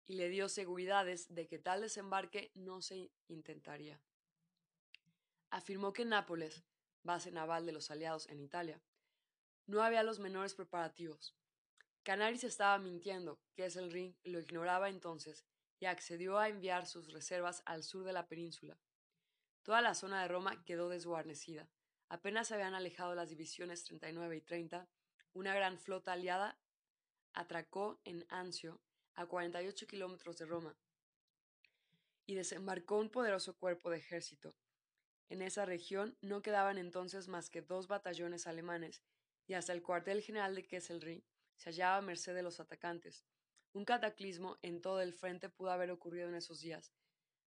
y le dio seguridades de que tal desembarque no se intentaría. Afirmó que Nápoles, base naval de los aliados en Italia, no había los menores preparativos. Canaris estaba mintiendo, que es el ring, lo ignoraba entonces, y accedió a enviar sus reservas al sur de la península. Toda la zona de Roma quedó desguarnecida. Apenas se habían alejado las divisiones 39 y 30, una gran flota aliada atracó en Anzio a 48 kilómetros de Roma, y desembarcó un poderoso cuerpo de ejército. En esa región no quedaban entonces más que dos batallones alemanes, y hasta el cuartel general de Kesselring se hallaba a merced de los atacantes. Un cataclismo en todo el frente pudo haber ocurrido en esos días,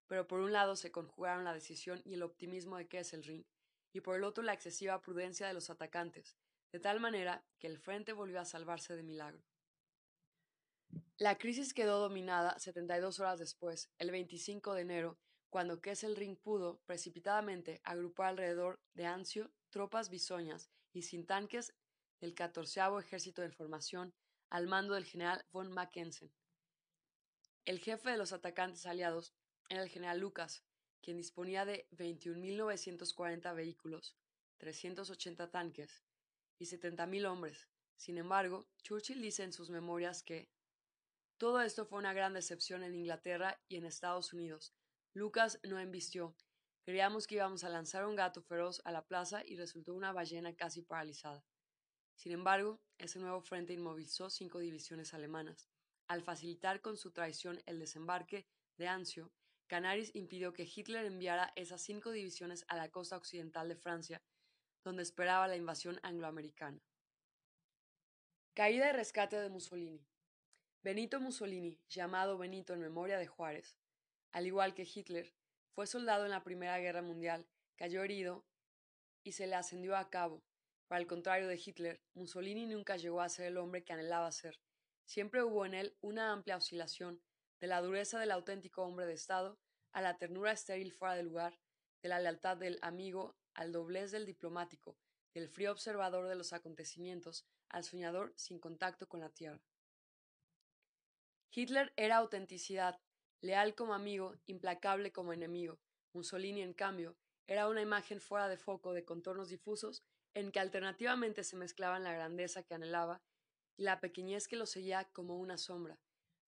pero por un lado se conjugaron la decisión y el optimismo de Kesselring, y por el otro la excesiva prudencia de los atacantes, de tal manera que el frente volvió a salvarse de milagro. La crisis quedó dominada 72 horas después, el 25 de enero, cuando Kesselring pudo, precipitadamente, agrupar alrededor de Anzio tropas bisoñas y sin tanques del 14 Ejército de Formación al mando del general von Mackensen. El jefe de los atacantes aliados era el general Lucas, quien disponía de 21.940 vehículos, 380 tanques y 70.000 hombres. Sin embargo, Churchill dice en sus memorias que, todo esto fue una gran decepción en Inglaterra y en Estados Unidos. Lucas no embistió. Creíamos que íbamos a lanzar un gato feroz a la plaza y resultó una ballena casi paralizada. Sin embargo, ese nuevo frente inmovilizó cinco divisiones alemanas. Al facilitar con su traición el desembarque de Anzio, Canaris impidió que Hitler enviara esas cinco divisiones a la costa occidental de Francia, donde esperaba la invasión angloamericana. Caída y rescate de Mussolini. Benito Mussolini, llamado Benito en memoria de Juárez, al igual que Hitler, fue soldado en la Primera Guerra Mundial, cayó herido y se le ascendió a cabo. Para el contrario de Hitler, Mussolini nunca llegó a ser el hombre que anhelaba ser. Siempre hubo en él una amplia oscilación, de la dureza del auténtico hombre de Estado a la ternura estéril fuera de lugar, de la lealtad del amigo al doblez del diplomático, del frío observador de los acontecimientos al soñador sin contacto con la tierra. Hitler era autenticidad, leal como amigo, implacable como enemigo. Mussolini, en cambio, era una imagen fuera de foco de contornos difusos en que alternativamente se mezclaban la grandeza que anhelaba y la pequeñez que lo seguía como una sombra.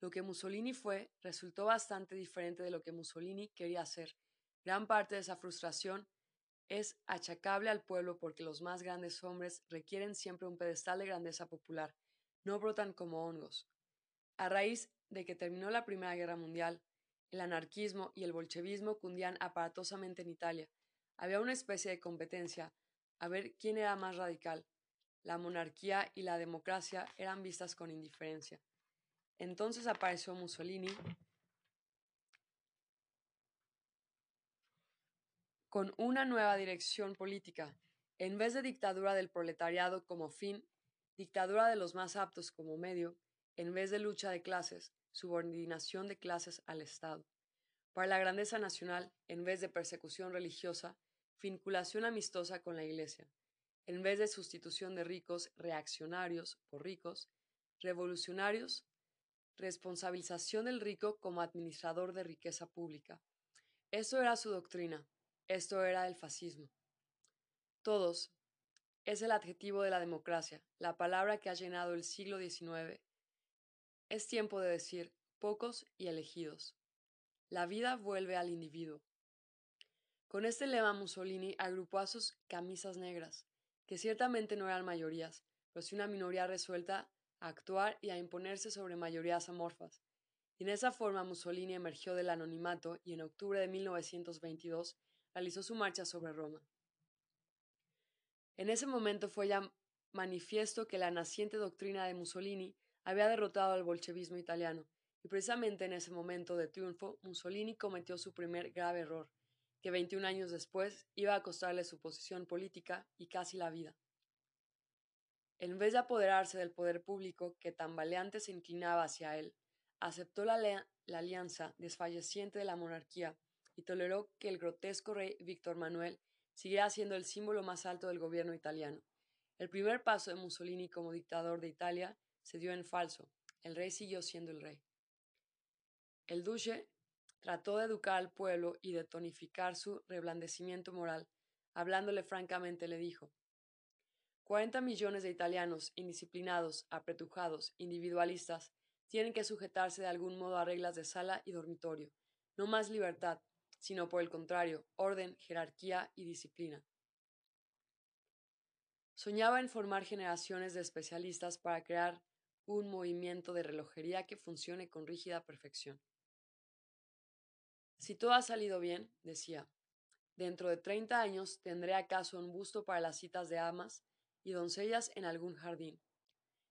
Lo que Mussolini fue resultó bastante diferente de lo que Mussolini quería ser. Gran parte de esa frustración es achacable al pueblo porque los más grandes hombres requieren siempre un pedestal de grandeza popular, no brotan como hongos. A raíz de que terminó la Primera Guerra Mundial, el anarquismo y el bolchevismo cundían aparatosamente en Italia. Había una especie de competencia a ver quién era más radical. La monarquía y la democracia eran vistas con indiferencia. Entonces apareció Mussolini con una nueva dirección política. En vez de dictadura del proletariado como fin, dictadura de los más aptos como medio, en vez de lucha de clases, subordinación de clases al Estado. Para la grandeza nacional, en vez de persecución religiosa, vinculación amistosa con la Iglesia. En vez de sustitución de ricos reaccionarios por ricos, revolucionarios responsabilización del rico como administrador de riqueza pública. Esto era su doctrina, esto era el fascismo. Todos es el adjetivo de la democracia, la palabra que ha llenado el siglo XIX. Es tiempo de decir pocos y elegidos. La vida vuelve al individuo. Con este lema Mussolini agrupó a sus camisas negras, que ciertamente no eran mayorías, pero sí una minoría resuelta a actuar y a imponerse sobre mayorías amorfas. Y en esa forma Mussolini emergió del anonimato y en octubre de 1922 realizó su marcha sobre Roma. En ese momento fue ya manifiesto que la naciente doctrina de Mussolini había derrotado al bolchevismo italiano, y precisamente en ese momento de triunfo Mussolini cometió su primer grave error, que 21 años después iba a costarle su posición política y casi la vida. En vez de apoderarse del poder público que tambaleante se inclinaba hacia él, aceptó la, alianza desfalleciente de la monarquía y toleró que el grotesco rey Víctor Manuel siguiera siendo el símbolo más alto del gobierno italiano. El primer paso de Mussolini como dictador de Italia se dio en falso. El rey siguió siendo el rey. El duce Trató de educar al pueblo y de tonificar su reblandecimiento moral. Hablándole francamente le dijo Cuarenta millones de italianos indisciplinados, apretujados, individualistas, tienen que sujetarse de algún modo a reglas de sala y dormitorio. No más libertad, sino por el contrario, orden, jerarquía y disciplina. Soñaba en formar generaciones de especialistas para crear un movimiento de relojería que funcione con rígida perfección. Si todo ha salido bien, decía, dentro de treinta años tendré acaso un busto para las citas de amas y doncellas en algún jardín.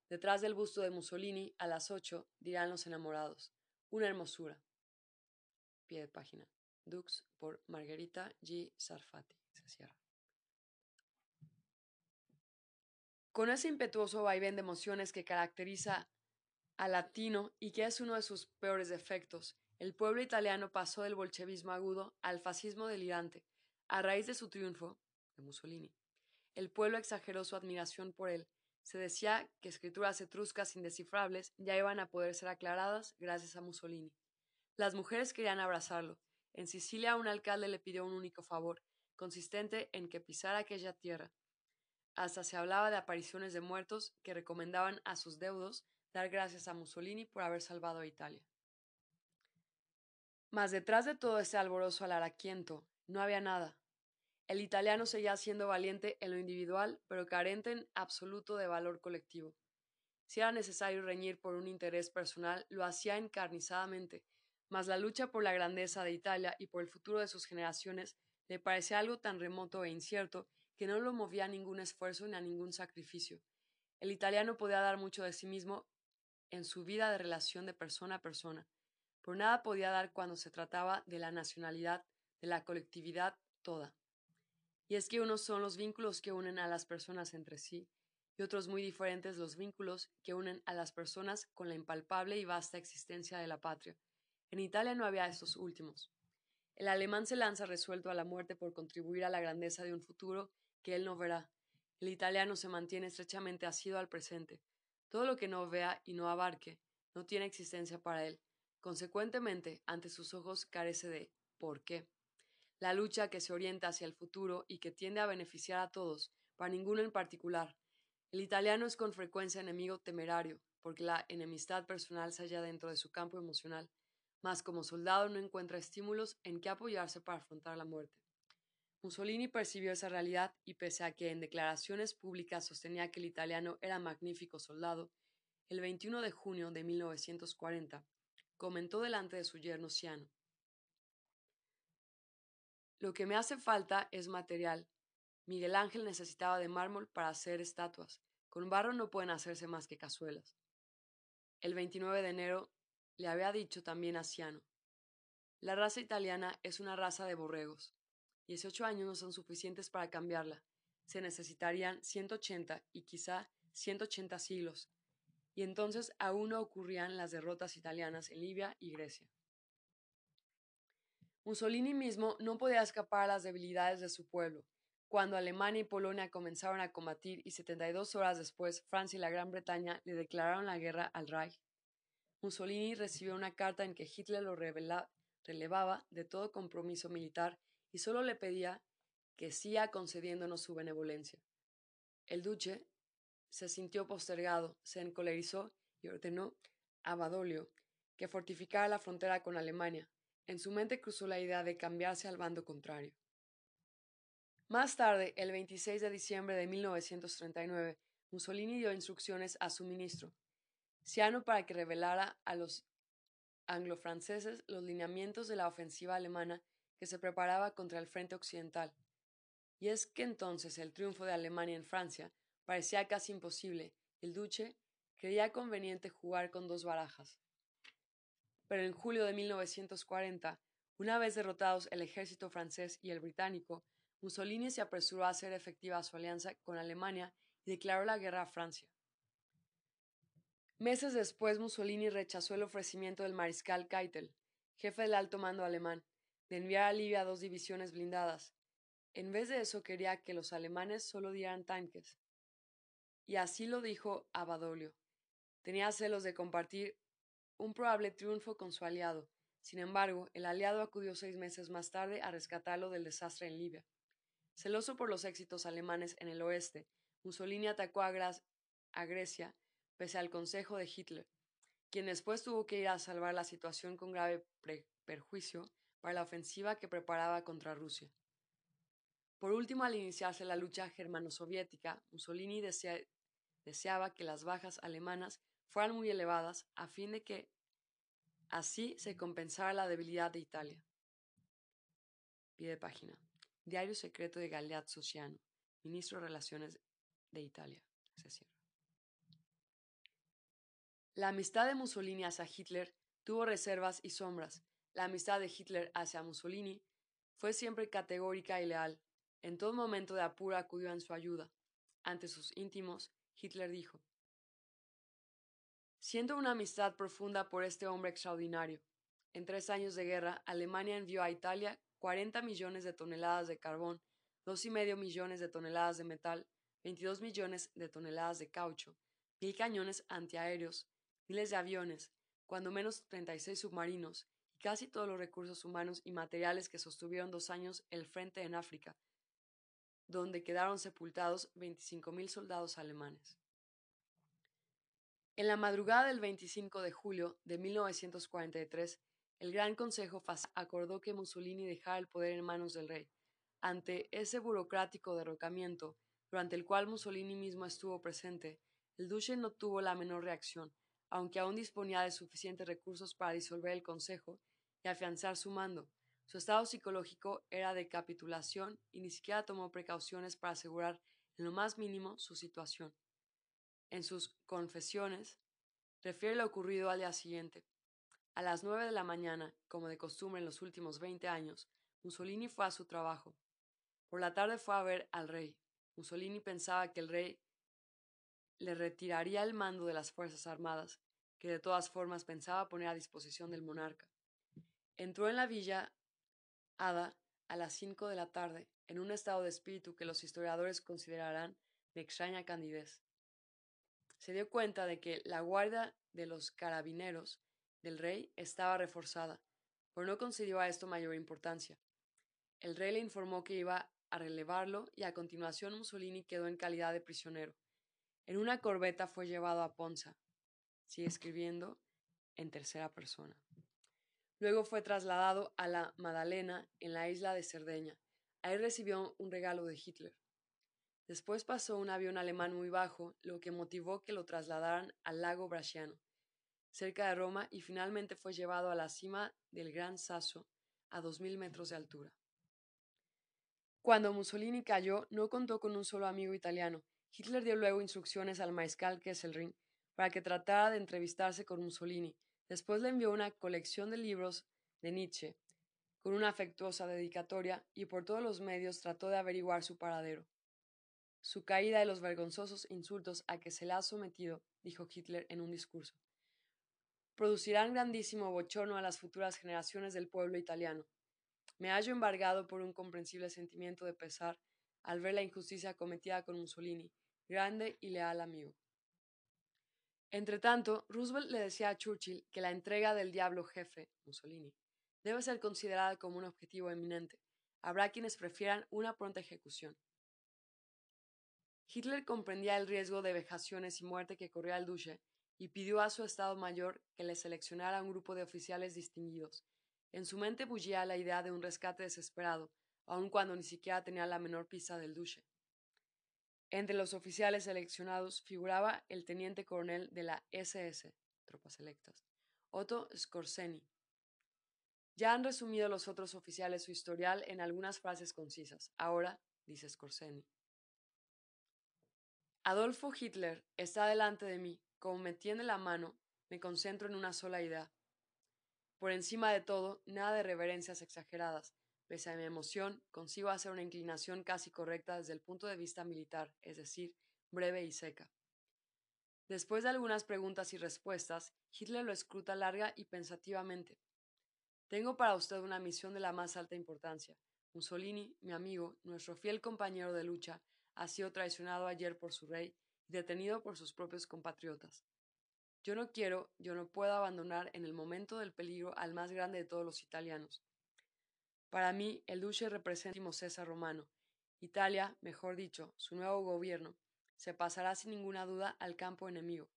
Detrás del busto de Mussolini, a las ocho, dirán los enamorados, una hermosura. Pie de página. Dux por Margarita G. Sarfati. Con ese impetuoso vaivén de emociones que caracteriza al latino y que es uno de sus peores defectos, el pueblo italiano pasó del bolchevismo agudo al fascismo delirante, a raíz de su triunfo de Mussolini. El pueblo exageró su admiración por él. Se decía que escrituras etruscas indescifrables ya iban a poder ser aclaradas gracias a Mussolini. Las mujeres querían abrazarlo. En Sicilia un alcalde le pidió un único favor, consistente en que pisara aquella tierra. Hasta se hablaba de apariciones de muertos que recomendaban a sus deudos dar gracias a Mussolini por haber salvado a Italia. Mas detrás de todo ese alborozo alaraquiento no había nada. El italiano seguía siendo valiente en lo individual, pero carente en absoluto de valor colectivo. Si era necesario reñir por un interés personal, lo hacía encarnizadamente, mas la lucha por la grandeza de Italia y por el futuro de sus generaciones le parecía algo tan remoto e incierto que no lo movía a ningún esfuerzo ni a ningún sacrificio. El italiano podía dar mucho de sí mismo en su vida de relación de persona a persona, por nada podía dar cuando se trataba de la nacionalidad, de la colectividad toda. Y es que unos son los vínculos que unen a las personas entre sí, y otros muy diferentes los vínculos que unen a las personas con la impalpable y vasta existencia de la patria. En Italia no había estos últimos. El alemán se lanza resuelto a la muerte por contribuir a la grandeza de un futuro que él no verá. El italiano se mantiene estrechamente asido al presente. Todo lo que no vea y no abarque no tiene existencia para él, Consecuentemente, ante sus ojos carece de ¿por qué? La lucha que se orienta hacia el futuro y que tiende a beneficiar a todos, para ninguno en particular. El italiano es con frecuencia enemigo temerario, porque la enemistad personal se halla dentro de su campo emocional, mas como soldado no encuentra estímulos en que apoyarse para afrontar la muerte. Mussolini percibió esa realidad y pese a que en declaraciones públicas sostenía que el italiano era magnífico soldado, el 21 de junio de 1940 comentó delante de su yerno Ciano. Lo que me hace falta es material. Miguel Ángel necesitaba de mármol para hacer estatuas. Con barro no pueden hacerse más que cazuelas. El 29 de enero le había dicho también a Ciano. La raza italiana es una raza de borregos. 18 años no son suficientes para cambiarla. Se necesitarían 180 y quizá 180 siglos. Y entonces aún no ocurrían las derrotas italianas en Libia y Grecia. Mussolini mismo no podía escapar a las debilidades de su pueblo. Cuando Alemania y Polonia comenzaron a combatir y 72 horas después Francia y la Gran Bretaña le declararon la guerra al Reich, Mussolini recibió una carta en que Hitler lo relevaba de todo compromiso militar y solo le pedía que siga concediéndonos su benevolencia. El duque se sintió postergado, se encolerizó y ordenó a Badoglio que fortificara la frontera con Alemania. En su mente cruzó la idea de cambiarse al bando contrario. Más tarde, el 26 de diciembre de 1939, Mussolini dio instrucciones a su ministro, Ciano, para que revelara a los anglo-franceses los lineamientos de la ofensiva alemana que se preparaba contra el frente occidental. Y es que entonces el triunfo de Alemania en Francia parecía casi imposible. El duque creía conveniente jugar con dos barajas. Pero en julio de 1940, una vez derrotados el ejército francés y el británico, Mussolini se apresuró a hacer efectiva su alianza con Alemania y declaró la guerra a Francia. Meses después, Mussolini rechazó el ofrecimiento del mariscal Keitel, jefe del alto mando alemán, de enviar a Libia dos divisiones blindadas. En vez de eso quería que los alemanes solo dieran tanques. Y así lo dijo a. Tenía celos de compartir un probable triunfo con su aliado. Sin embargo, el aliado acudió seis meses más tarde a rescatarlo del desastre en Libia. Celoso por los éxitos alemanes en el oeste, Mussolini atacó a, Grecia pese al consejo de Hitler, quien después tuvo que ir a salvar la situación con grave perjuicio para la ofensiva que preparaba contra Rusia. Por último, al iniciarse la lucha germano-soviética, Mussolini deseaba que las bajas alemanas fueran muy elevadas a fin de que así se compensara la debilidad de Italia. Página. Diario secreto de Galeazzo Ciano, ministro de Relaciones de Italia. La amistad de Mussolini hacia Hitler tuvo reservas y sombras, la amistad de Hitler hacia Mussolini fue siempre categórica y leal. En todo momento de apuro acudió en su ayuda. Ante sus íntimos, Hitler dijo, Siento una amistad profunda por este hombre extraordinario. En tres años de guerra, Alemania envió a Italia 40 millones de toneladas de carbón, dos y medio millones de toneladas de metal, 22 millones de toneladas de caucho, mil cañones antiaéreos, miles de aviones, cuando menos 36 submarinos casi todos los recursos humanos y materiales que sostuvieron dos años el frente en África, donde quedaron sepultados 25.000 soldados alemanes. En la madrugada del 25 de julio de 1943, el Gran Consejo acordó que Mussolini dejara el poder en manos del rey. Ante ese burocrático derrocamiento, durante el cual Mussolini mismo estuvo presente, el duque no tuvo la menor reacción, aunque aún disponía de suficientes recursos para disolver el Consejo y afianzar su mando. Su estado psicológico era de capitulación y ni siquiera tomó precauciones para asegurar en lo más mínimo su situación. En sus confesiones, refiere lo ocurrido al día siguiente. A las nueve de la mañana, como de costumbre en los últimos veinte años, Mussolini fue a su trabajo. Por la tarde fue a ver al rey. Mussolini pensaba que el rey le retiraría el mando de las Fuerzas Armadas, que de todas formas pensaba poner a disposición del monarca. Entró en la villa Ada a las cinco de la tarde, en un estado de espíritu que los historiadores considerarán de extraña candidez. Se dio cuenta de que la guardia de los carabineros del rey estaba reforzada, pero no concedió a esto mayor importancia. El rey le informó que iba a relevarlo y a continuación Mussolini quedó en calidad de prisionero. En una corbeta fue llevado a Ponza. Sigue escribiendo en tercera persona. Luego fue trasladado a la Madalena, en la isla de Cerdeña. Ahí recibió un regalo de Hitler. Después pasó un avión alemán muy bajo, lo que motivó que lo trasladaran al lago Bracciano, cerca de Roma, y finalmente fue llevado a la cima del Gran Sasso, a dos mil metros de altura. Cuando Mussolini cayó, no contó con un solo amigo italiano. Hitler dio luego instrucciones al mariscal Kesselring para que tratara de entrevistarse con Mussolini, Después le envió una colección de libros de Nietzsche, con una afectuosa dedicatoria y por todos los medios trató de averiguar su paradero. Su caída y los vergonzosos insultos a que se le ha sometido, dijo Hitler en un discurso, producirán grandísimo bochorno a las futuras generaciones del pueblo italiano. Me hallo embargado por un comprensible sentimiento de pesar al ver la injusticia cometida con Mussolini, grande y leal amigo. Entretanto, Roosevelt le decía a Churchill que la entrega del diablo jefe, Mussolini, debe ser considerada como un objetivo eminente. Habrá quienes prefieran una pronta ejecución. Hitler comprendía el riesgo de vejaciones y muerte que corría el duque y pidió a su Estado Mayor que le seleccionara un grupo de oficiales distinguidos. En su mente bullía la idea de un rescate desesperado, aun cuando ni siquiera tenía la menor pista del duque. Entre los oficiales seleccionados figuraba el teniente coronel de la SS, tropas selectas, Otto Skorzeny. Ya han resumido los otros oficiales su historial en algunas frases concisas. Ahora, dice Skorzeny. Adolfo Hitler está delante de mí. Como me tiende la mano, me concentro en una sola idea. Por encima de todo, nada de reverencias exageradas, Pese a mi emoción, consigo hacer una inclinación casi correcta desde el punto de vista militar, es decir, breve y seca. Después de algunas preguntas y respuestas, Hitler lo escruta larga y pensativamente. Tengo para usted una misión de la más alta importancia. Mussolini, mi amigo, nuestro fiel compañero de lucha, ha sido traicionado ayer por su rey y detenido por sus propios compatriotas. Yo no quiero, yo no puedo abandonar en el momento del peligro al más grande de todos los italianos. Para mí, el duce representa el César romano. Italia, mejor dicho, su nuevo gobierno, se pasará sin ninguna duda al campo enemigo.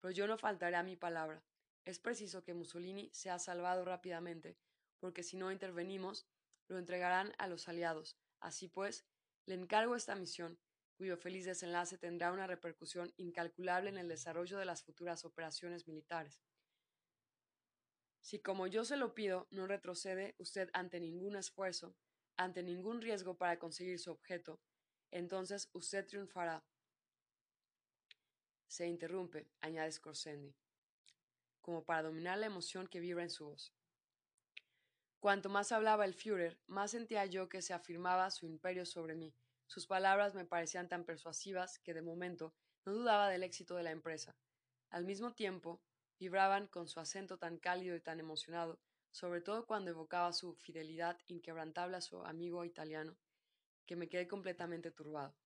Pero yo no faltaré a mi palabra. Es preciso que Mussolini sea salvado rápidamente, porque si no intervenimos, lo entregarán a los aliados. Así pues, le encargo esta misión, cuyo feliz desenlace tendrá una repercusión incalculable en el desarrollo de las futuras operaciones militares. Si como yo se lo pido no retrocede usted ante ningún esfuerzo, ante ningún riesgo para conseguir su objeto, entonces usted triunfará. Se interrumpe, añade Scorsese, como para dominar la emoción que vibra en su voz. Cuanto más hablaba el Führer, más sentía yo que se afirmaba su imperio sobre mí. Sus palabras me parecían tan persuasivas que de momento no dudaba del éxito de la empresa. Al mismo tiempo, vibraban con su acento tan cálido y tan emocionado, sobre todo cuando evocaba su fidelidad inquebrantable a su amigo italiano, que me quedé completamente turbado.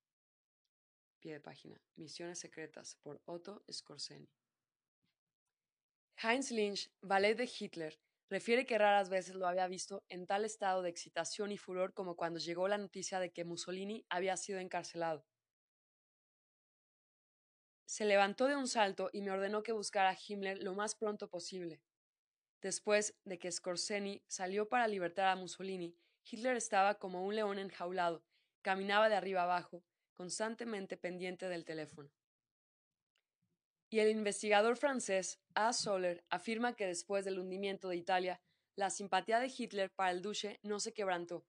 Pie de página. Misiones secretas por Otto Skorzeny. Heinz Lynch, valet de Hitler, refiere que raras veces lo había visto en tal estado de excitación y furor como cuando llegó la noticia de que Mussolini había sido encarcelado. Se levantó de un salto y me ordenó que buscara a Himmler lo más pronto posible. Después de que Scorseni salió para libertar a Mussolini, Hitler estaba como un león enjaulado, caminaba de arriba abajo, constantemente pendiente del teléfono. Y el investigador francés A. Soller afirma que después del hundimiento de Italia, la simpatía de Hitler para el duque no se quebrantó.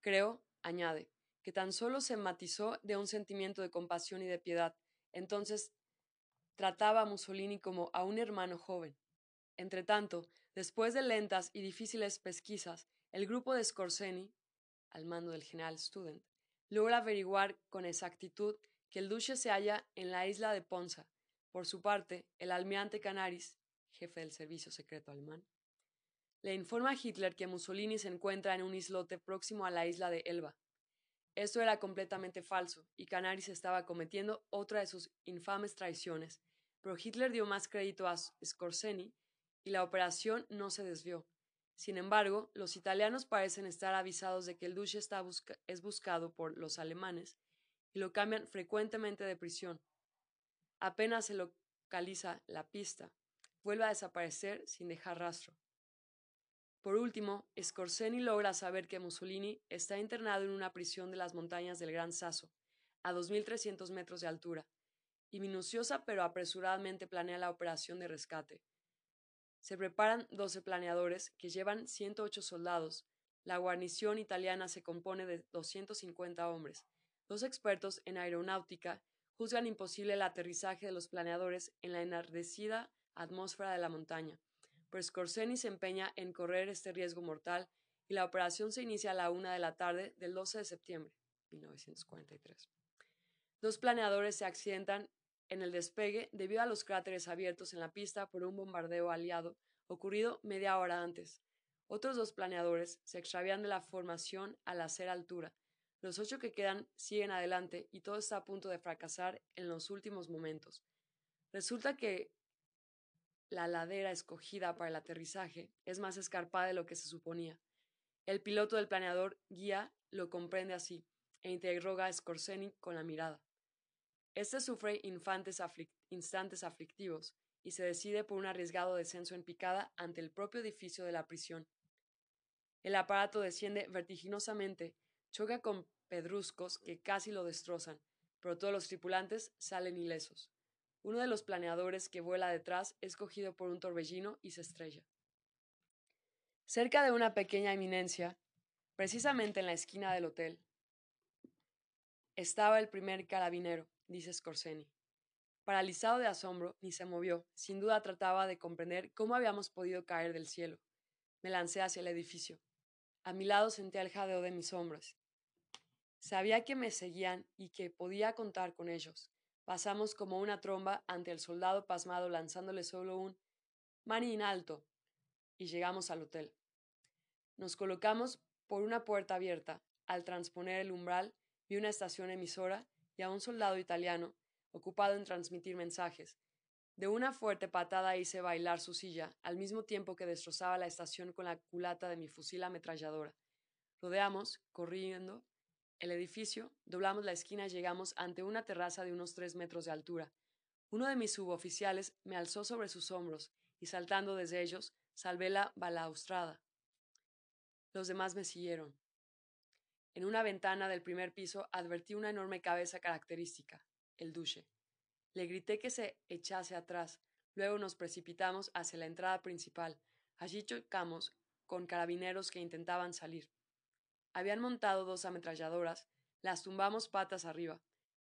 Creo, añade, que tan solo se matizó de un sentimiento de compasión y de piedad, entonces trataba a Mussolini como a un hermano joven. Entretanto, después de lentas y difíciles pesquisas, el grupo de Scorseni, al mando del general Student, logra averiguar con exactitud que el duque se halla en la isla de Ponza. Por su parte, el almirante Canaris, jefe del servicio secreto alemán, le informa a Hitler que Mussolini se encuentra en un islote próximo a la isla de Elba, esto era completamente falso, y Canaris estaba cometiendo otra de sus infames traiciones, pero Hitler dio más crédito a Scorseni y la operación no se desvió. Sin embargo, los italianos parecen estar avisados de que el duque es buscado por los alemanes y lo cambian frecuentemente de prisión. Apenas se localiza la pista, vuelve a desaparecer sin dejar rastro. Por último, Scorseni logra saber que Mussolini está internado en una prisión de las montañas del Gran Sasso, a 2.300 metros de altura, y minuciosa pero apresuradamente planea la operación de rescate. Se preparan 12 planeadores que llevan 108 soldados. La guarnición italiana se compone de 250 hombres. Dos expertos en aeronáutica juzgan imposible el aterrizaje de los planeadores en la enardecida atmósfera de la montaña pero Scorseni se empeña en correr este riesgo mortal y la operación se inicia a la una de la tarde del 12 de septiembre de 1943. Dos planeadores se accidentan en el despegue debido a los cráteres abiertos en la pista por un bombardeo aliado ocurrido media hora antes. Otros dos planeadores se extravían de la formación al hacer altura. Los ocho que quedan siguen adelante y todo está a punto de fracasar en los últimos momentos. Resulta que la ladera escogida para el aterrizaje es más escarpada de lo que se suponía. El piloto del planeador guía lo comprende así e interroga a Scorseni con la mirada. Este sufre instantes aflictivos y se decide por un arriesgado descenso en picada ante el propio edificio de la prisión. El aparato desciende vertiginosamente, choca con pedruscos que casi lo destrozan, pero todos los tripulantes salen ilesos. Uno de los planeadores que vuela detrás es cogido por un torbellino y se estrella. Cerca de una pequeña eminencia, precisamente en la esquina del hotel, estaba el primer carabinero, dice Scorseni. Paralizado de asombro, ni se movió. Sin duda trataba de comprender cómo habíamos podido caer del cielo. Me lancé hacia el edificio. A mi lado sentía el jadeo de mis hombros. Sabía que me seguían y que podía contar con ellos. Pasamos como una tromba ante el soldado pasmado lanzándole solo un mani alto y llegamos al hotel. Nos colocamos por una puerta abierta. Al transponer el umbral vi una estación emisora y a un soldado italiano ocupado en transmitir mensajes. De una fuerte patada hice bailar su silla, al mismo tiempo que destrozaba la estación con la culata de mi fusil ametralladora. Rodeamos, corriendo, el edificio, doblamos la esquina y llegamos ante una terraza de unos tres metros de altura. Uno de mis suboficiales me alzó sobre sus hombros y saltando desde ellos, salvé la balaustrada. Los demás me siguieron. En una ventana del primer piso advertí una enorme cabeza característica, el duche. Le grité que se echase atrás. Luego nos precipitamos hacia la entrada principal. Allí chocamos con carabineros que intentaban salir. Habían montado dos ametralladoras, las tumbamos patas arriba.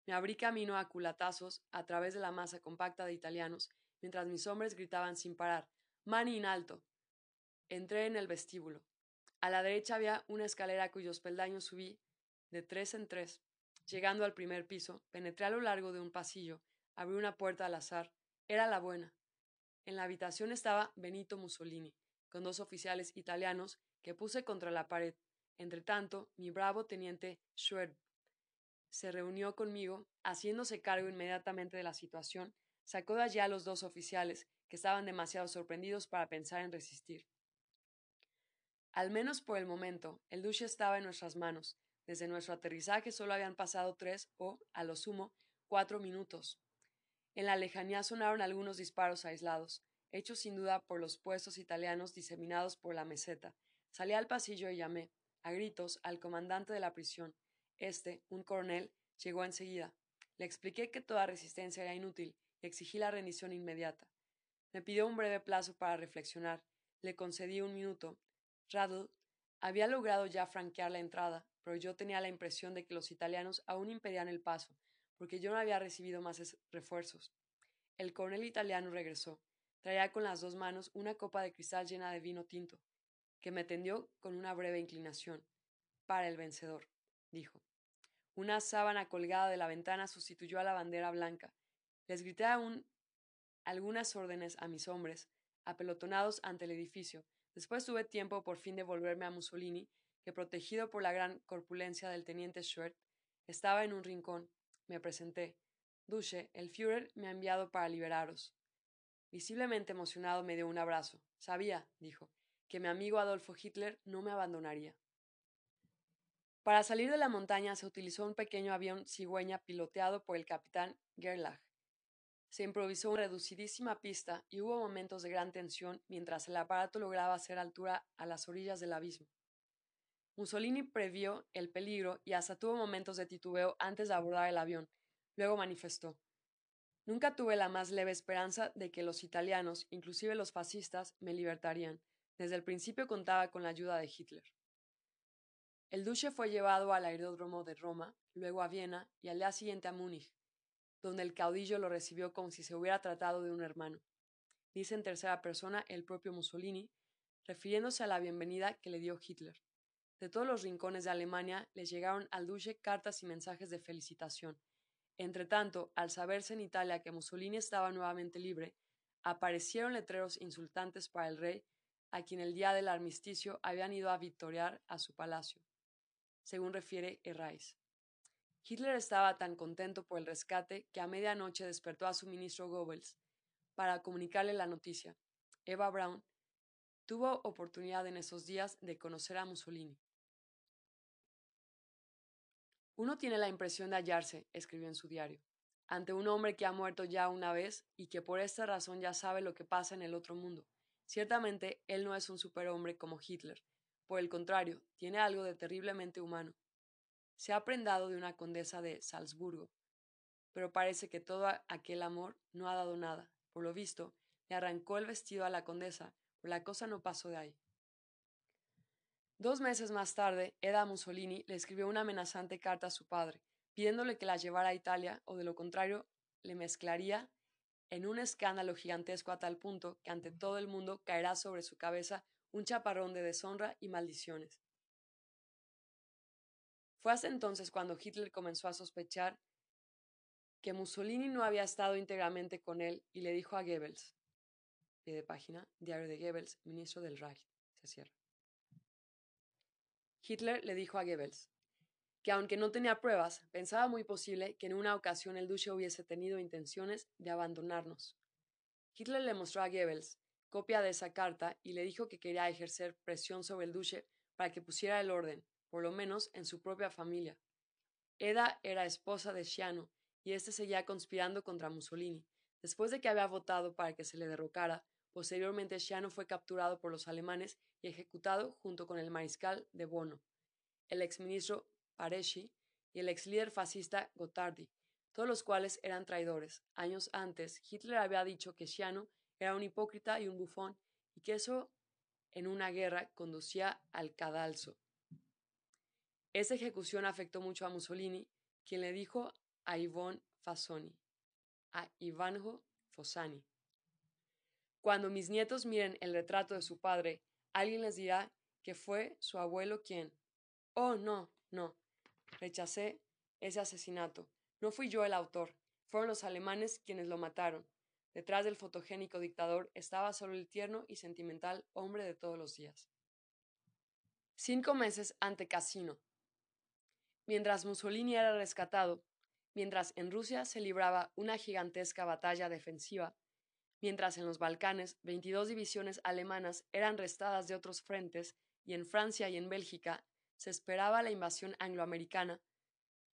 Me abrí camino a culatazos a través de la masa compacta de italianos, mientras mis hombres gritaban sin parar: Mani in alto. Entré en el vestíbulo. A la derecha había una escalera cuyos peldaños subí de tres en tres. Llegando al primer piso, penetré a lo largo de un pasillo, abrí una puerta al azar. Era la buena. En la habitación estaba Benito Mussolini, con dos oficiales italianos que puse contra la pared. Entretanto, mi bravo teniente Schwerb se reunió conmigo, haciéndose cargo inmediatamente de la situación, sacó de allí a los dos oficiales, que estaban demasiado sorprendidos para pensar en resistir. Al menos por el momento, el duche estaba en nuestras manos. Desde nuestro aterrizaje solo habían pasado tres o, a lo sumo, cuatro minutos. En la lejanía sonaron algunos disparos aislados, hechos sin duda por los puestos italianos diseminados por la meseta. Salí al pasillo y llamé a gritos al comandante de la prisión. Este, un coronel, llegó enseguida. Le expliqué que toda resistencia era inútil y exigí la rendición inmediata. Me pidió un breve plazo para reflexionar. Le concedí un minuto. Radl había logrado ya franquear la entrada, pero yo tenía la impresión de que los italianos aún impedían el paso, porque yo no había recibido más refuerzos. El coronel italiano regresó. Traía con las dos manos una copa de cristal llena de vino tinto que me tendió con una breve inclinación. Para el vencedor, dijo. Una sábana colgada de la ventana sustituyó a la bandera blanca. Les grité aún algunas órdenes a mis hombres, apelotonados ante el edificio. Después tuve tiempo por fin de volverme a Mussolini, que protegido por la gran corpulencia del teniente Schwert, estaba en un rincón. Me presenté. Duche, el Führer me ha enviado para liberaros. Visiblemente emocionado me dio un abrazo. Sabía, dijo, que mi amigo Adolfo Hitler no me abandonaría. Para salir de la montaña se utilizó un pequeño avión cigüeña piloteado por el capitán Gerlach. Se improvisó una reducidísima pista y hubo momentos de gran tensión mientras el aparato lograba hacer altura a las orillas del abismo. Mussolini previó el peligro y hasta tuvo momentos de titubeo antes de abordar el avión. Luego manifestó Nunca tuve la más leve esperanza de que los italianos, inclusive los fascistas, me libertarían. Desde el principio contaba con la ayuda de Hitler. El duque fue llevado al aeródromo de Roma, luego a Viena y al día siguiente a Múnich, donde el caudillo lo recibió como si se hubiera tratado de un hermano. Dice en tercera persona el propio Mussolini, refiriéndose a la bienvenida que le dio Hitler. De todos los rincones de Alemania les llegaron al duque cartas y mensajes de felicitación. Entretanto, al saberse en Italia que Mussolini estaba nuevamente libre, aparecieron letreros insultantes para el rey, a quien el día del armisticio habían ido a victoriar a su palacio, según refiere Herrais. Hitler estaba tan contento por el rescate que a medianoche despertó a su ministro Goebbels para comunicarle la noticia. Eva Braun tuvo oportunidad en esos días de conocer a Mussolini. Uno tiene la impresión de hallarse, escribió en su diario, ante un hombre que ha muerto ya una vez y que por esta razón ya sabe lo que pasa en el otro mundo. Ciertamente, él no es un superhombre como Hitler. Por el contrario, tiene algo de terriblemente humano. Se ha prendado de una condesa de Salzburgo, pero parece que todo aquel amor no ha dado nada. Por lo visto, le arrancó el vestido a la condesa, pero la cosa no pasó de ahí. Dos meses más tarde, Eda Mussolini le escribió una amenazante carta a su padre, pidiéndole que la llevara a Italia o de lo contrario le mezclaría en un escándalo gigantesco a tal punto que ante todo el mundo caerá sobre su cabeza un chaparrón de deshonra y maldiciones. Fue hasta entonces cuando Hitler comenzó a sospechar que Mussolini no había estado íntegramente con él y le dijo a Goebbels, pie de página, diario de Goebbels, ministro del Reich, se cierra. Hitler le dijo a Goebbels que aunque no tenía pruebas, pensaba muy posible que en una ocasión el duque hubiese tenido intenciones de abandonarnos. Hitler le mostró a Goebbels copia de esa carta y le dijo que quería ejercer presión sobre el duque para que pusiera el orden, por lo menos en su propia familia. Eda era esposa de Sciano y éste seguía conspirando contra Mussolini. Después de que había votado para que se le derrocara, posteriormente Sciano fue capturado por los alemanes y ejecutado junto con el mariscal de Bono, el exministro Pareschi y el ex líder fascista Gottardi, todos los cuales eran traidores. Años antes, Hitler había dicho que Sciano era un hipócrita y un bufón y que eso en una guerra conducía al cadalso. Esa ejecución afectó mucho a Mussolini, quien le dijo a Ivon Fasoni, a Ivanjo Fossani. Cuando mis nietos miren el retrato de su padre, alguien les dirá que fue su abuelo quien. Oh, no, no. Rechacé ese asesinato. No fui yo el autor. Fueron los alemanes quienes lo mataron. Detrás del fotogénico dictador estaba solo el tierno y sentimental hombre de todos los días. Cinco meses ante Casino. Mientras Mussolini era rescatado, mientras en Rusia se libraba una gigantesca batalla defensiva, mientras en los Balcanes 22 divisiones alemanas eran restadas de otros frentes y en Francia y en Bélgica se esperaba la invasión angloamericana,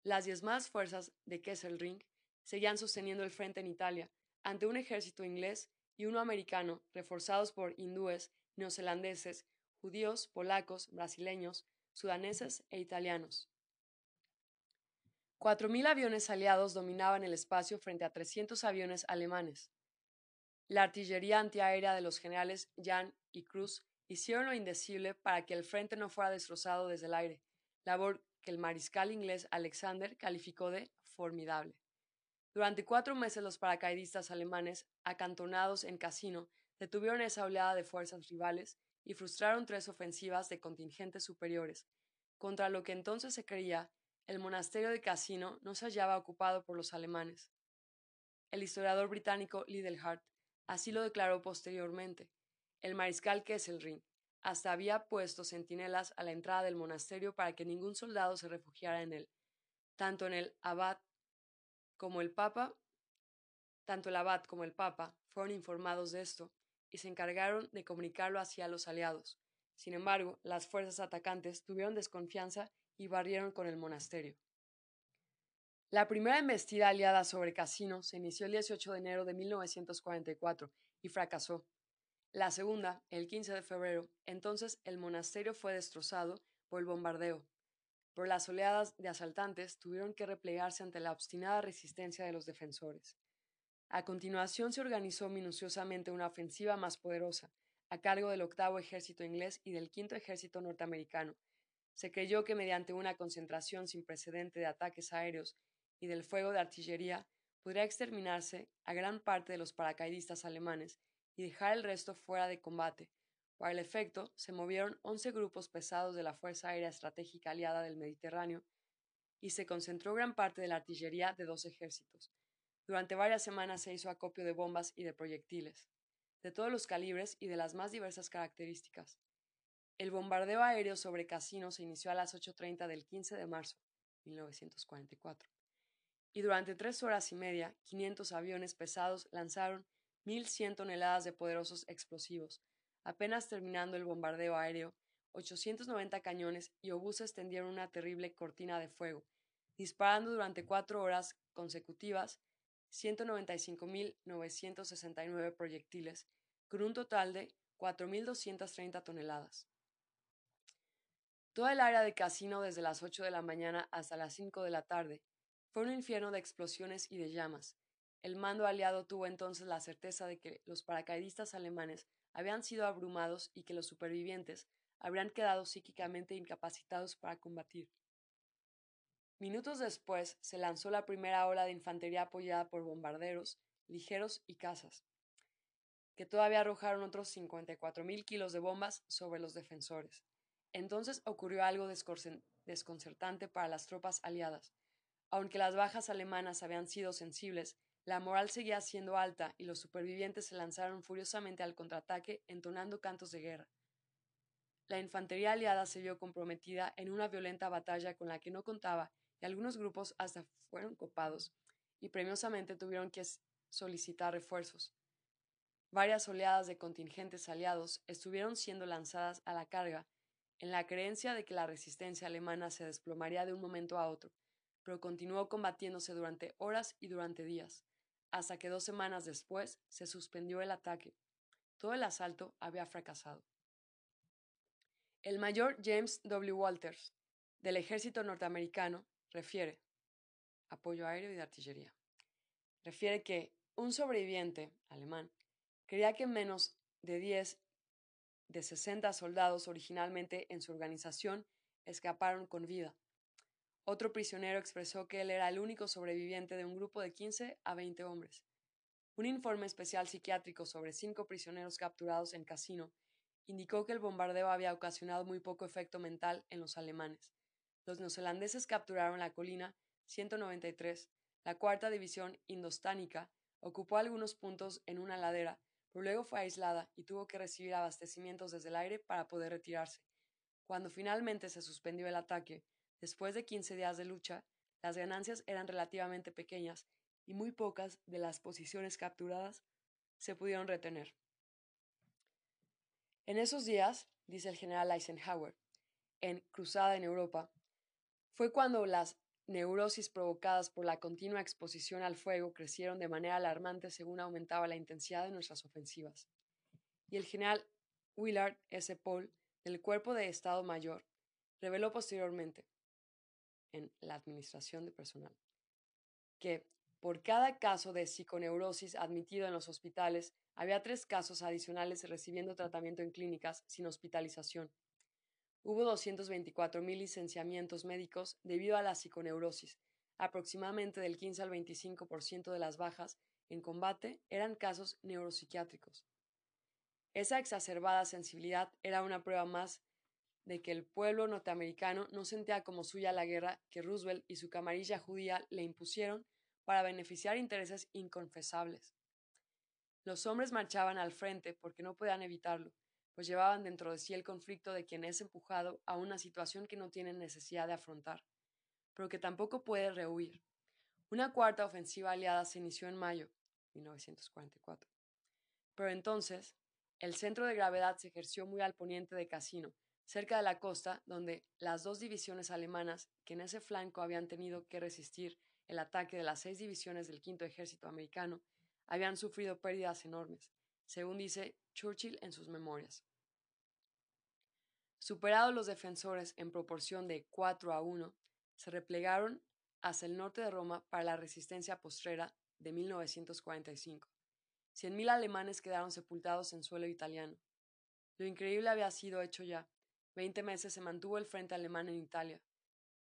las diezmadas fuerzas de Kesselring seguían sosteniendo el frente en Italia ante un ejército inglés y uno americano reforzados por hindúes, neozelandeses, judíos, polacos, brasileños, sudaneses e italianos. Cuatro mil aviones aliados dominaban el espacio frente a 300 aviones alemanes. La artillería antiaérea de los generales Jan y Cruz hicieron lo indecible para que el frente no fuera destrozado desde el aire, labor que el mariscal inglés Alexander calificó de formidable. Durante cuatro meses los paracaidistas alemanes, acantonados en Casino, detuvieron esa oleada de fuerzas rivales y frustraron tres ofensivas de contingentes superiores, contra lo que entonces se creía el monasterio de Casino no se hallaba ocupado por los alemanes. El historiador británico Lidlhart Así lo declaró posteriormente. El mariscal Kesselring hasta había puesto centinelas a la entrada del monasterio para que ningún soldado se refugiara en él. Tanto en el abad como el papa, tanto el abad como el papa fueron informados de esto y se encargaron de comunicarlo hacia los aliados. Sin embargo, las fuerzas atacantes tuvieron desconfianza y barrieron con el monasterio. La primera embestida aliada sobre Casino se inició el 18 de enero de 1944 y fracasó. La segunda, el 15 de febrero, entonces el monasterio fue destrozado por el bombardeo, pero las oleadas de asaltantes tuvieron que replegarse ante la obstinada resistencia de los defensores. A continuación se organizó minuciosamente una ofensiva más poderosa, a cargo del octavo ejército inglés y del quinto ejército norteamericano. Se creyó que mediante una concentración sin precedente de ataques aéreos y del fuego de artillería podría exterminarse a gran parte de los paracaidistas alemanes y dejar el resto fuera de combate, Para el efecto, se movieron 11 grupos pesados de la Fuerza Aérea Estratégica Aliada del Mediterráneo y se concentró gran parte de la artillería de dos ejércitos. Durante varias semanas se hizo acopio de bombas y de proyectiles, de todos los calibres y de las más diversas características. El bombardeo aéreo sobre Casino se inició a las 8.30 del 15 de marzo de 1944, y durante tres horas y media, 500 aviones pesados lanzaron 1.100 toneladas de poderosos explosivos. Apenas terminando el bombardeo aéreo, 890 cañones y obuses tendieron una terrible cortina de fuego, disparando durante cuatro horas consecutivas 195.969 proyectiles, con un total de 4.230 toneladas. Toda el área de casino desde las 8 de la mañana hasta las 5 de la tarde fue un infierno de explosiones y de llamas. El mando aliado tuvo entonces la certeza de que los paracaidistas alemanes habían sido abrumados y que los supervivientes habrían quedado psíquicamente incapacitados para combatir. Minutos después se lanzó la primera ola de infantería apoyada por bombarderos, ligeros y cazas, que todavía arrojaron otros 54.000 kilos de bombas sobre los defensores. Entonces ocurrió algo desconcertante para las tropas aliadas. Aunque las bajas alemanas habían sido sensibles, la moral seguía siendo alta y los supervivientes se lanzaron furiosamente al contraataque entonando cantos de guerra. La infantería aliada se vio comprometida en una violenta batalla con la que no contaba y algunos grupos hasta fueron copados y premiosamente tuvieron que solicitar refuerzos. Varias oleadas de contingentes aliados estuvieron siendo lanzadas a la carga en la creencia de que la resistencia alemana se desplomaría de un momento a otro, pero continuó combatiéndose durante horas y durante días, hasta que dos semanas después se suspendió el ataque. Todo el asalto había fracasado. El mayor James W. Walters, del ejército norteamericano, refiere, apoyo aéreo y de artillería, refiere que un sobreviviente alemán creía que menos de 10 de 60 soldados originalmente en su organización escaparon con vida. Otro prisionero expresó que él era el único sobreviviente de un grupo de 15 a 20 hombres. Un informe especial psiquiátrico sobre cinco prisioneros capturados en Casino indicó que el bombardeo había ocasionado muy poco efecto mental en los alemanes. Los neozelandeses capturaron la colina 193. La cuarta división indostánica ocupó algunos puntos en una ladera luego fue aislada y tuvo que recibir abastecimientos desde el aire para poder retirarse. Cuando finalmente se suspendió el ataque, después de 15 días de lucha, las ganancias eran relativamente pequeñas y muy pocas de las posiciones capturadas se pudieron retener. En esos días, dice el general Eisenhower, en Cruzada en Europa, fue cuando las neurosis provocadas por la continua exposición al fuego crecieron de manera alarmante según aumentaba la intensidad de nuestras ofensivas. Y el general Willard S. Paul, del Cuerpo de Estado Mayor, reveló posteriormente, en la Administración de Personal, que por cada caso de psiconeurosis admitido en los hospitales, había tres casos adicionales recibiendo tratamiento en clínicas sin hospitalización, Hubo 224.000 licenciamientos médicos debido a la psiconeurosis. Aproximadamente del 15 al 25% de las bajas en combate eran casos neuropsiquiátricos. Esa exacerbada sensibilidad era una prueba más de que el pueblo norteamericano no sentía como suya la guerra que Roosevelt y su camarilla judía le impusieron para beneficiar intereses inconfesables. Los hombres marchaban al frente porque no podían evitarlo, pues llevaban dentro de sí el conflicto de quien es empujado a una situación que no tiene necesidad de afrontar, pero que tampoco puede rehuir. Una cuarta ofensiva aliada se inició en mayo 1944. Pero entonces, el centro de gravedad se ejerció muy al poniente de Casino, cerca de la costa, donde las dos divisiones alemanas, que en ese flanco habían tenido que resistir el ataque de las seis divisiones del quinto ejército americano, habían sufrido pérdidas enormes, según dice Churchill en sus memorias. Superados los defensores en proporción de 4 a 1, se replegaron hacia el norte de Roma para la resistencia postrera de 1945. Cien mil alemanes quedaron sepultados en suelo italiano. Lo increíble había sido hecho ya. Veinte meses se mantuvo el frente alemán en Italia,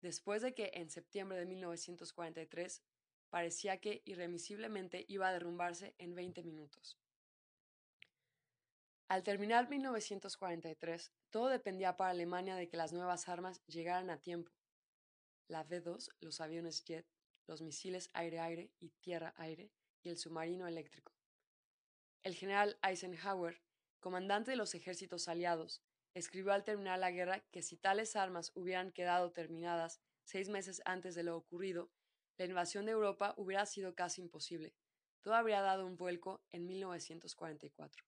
después de que en septiembre de 1943 parecía que irremisiblemente iba a derrumbarse en 20 minutos. Al terminar 1943, todo dependía para Alemania de que las nuevas armas llegaran a tiempo. La V-2, los aviones jet, los misiles aire-aire y tierra-aire y el submarino eléctrico. El general Eisenhower, comandante de los ejércitos aliados, escribió al terminar la guerra que si tales armas hubieran quedado terminadas seis meses antes de lo ocurrido, la invasión de Europa hubiera sido casi imposible. Todo habría dado un vuelco en 1944.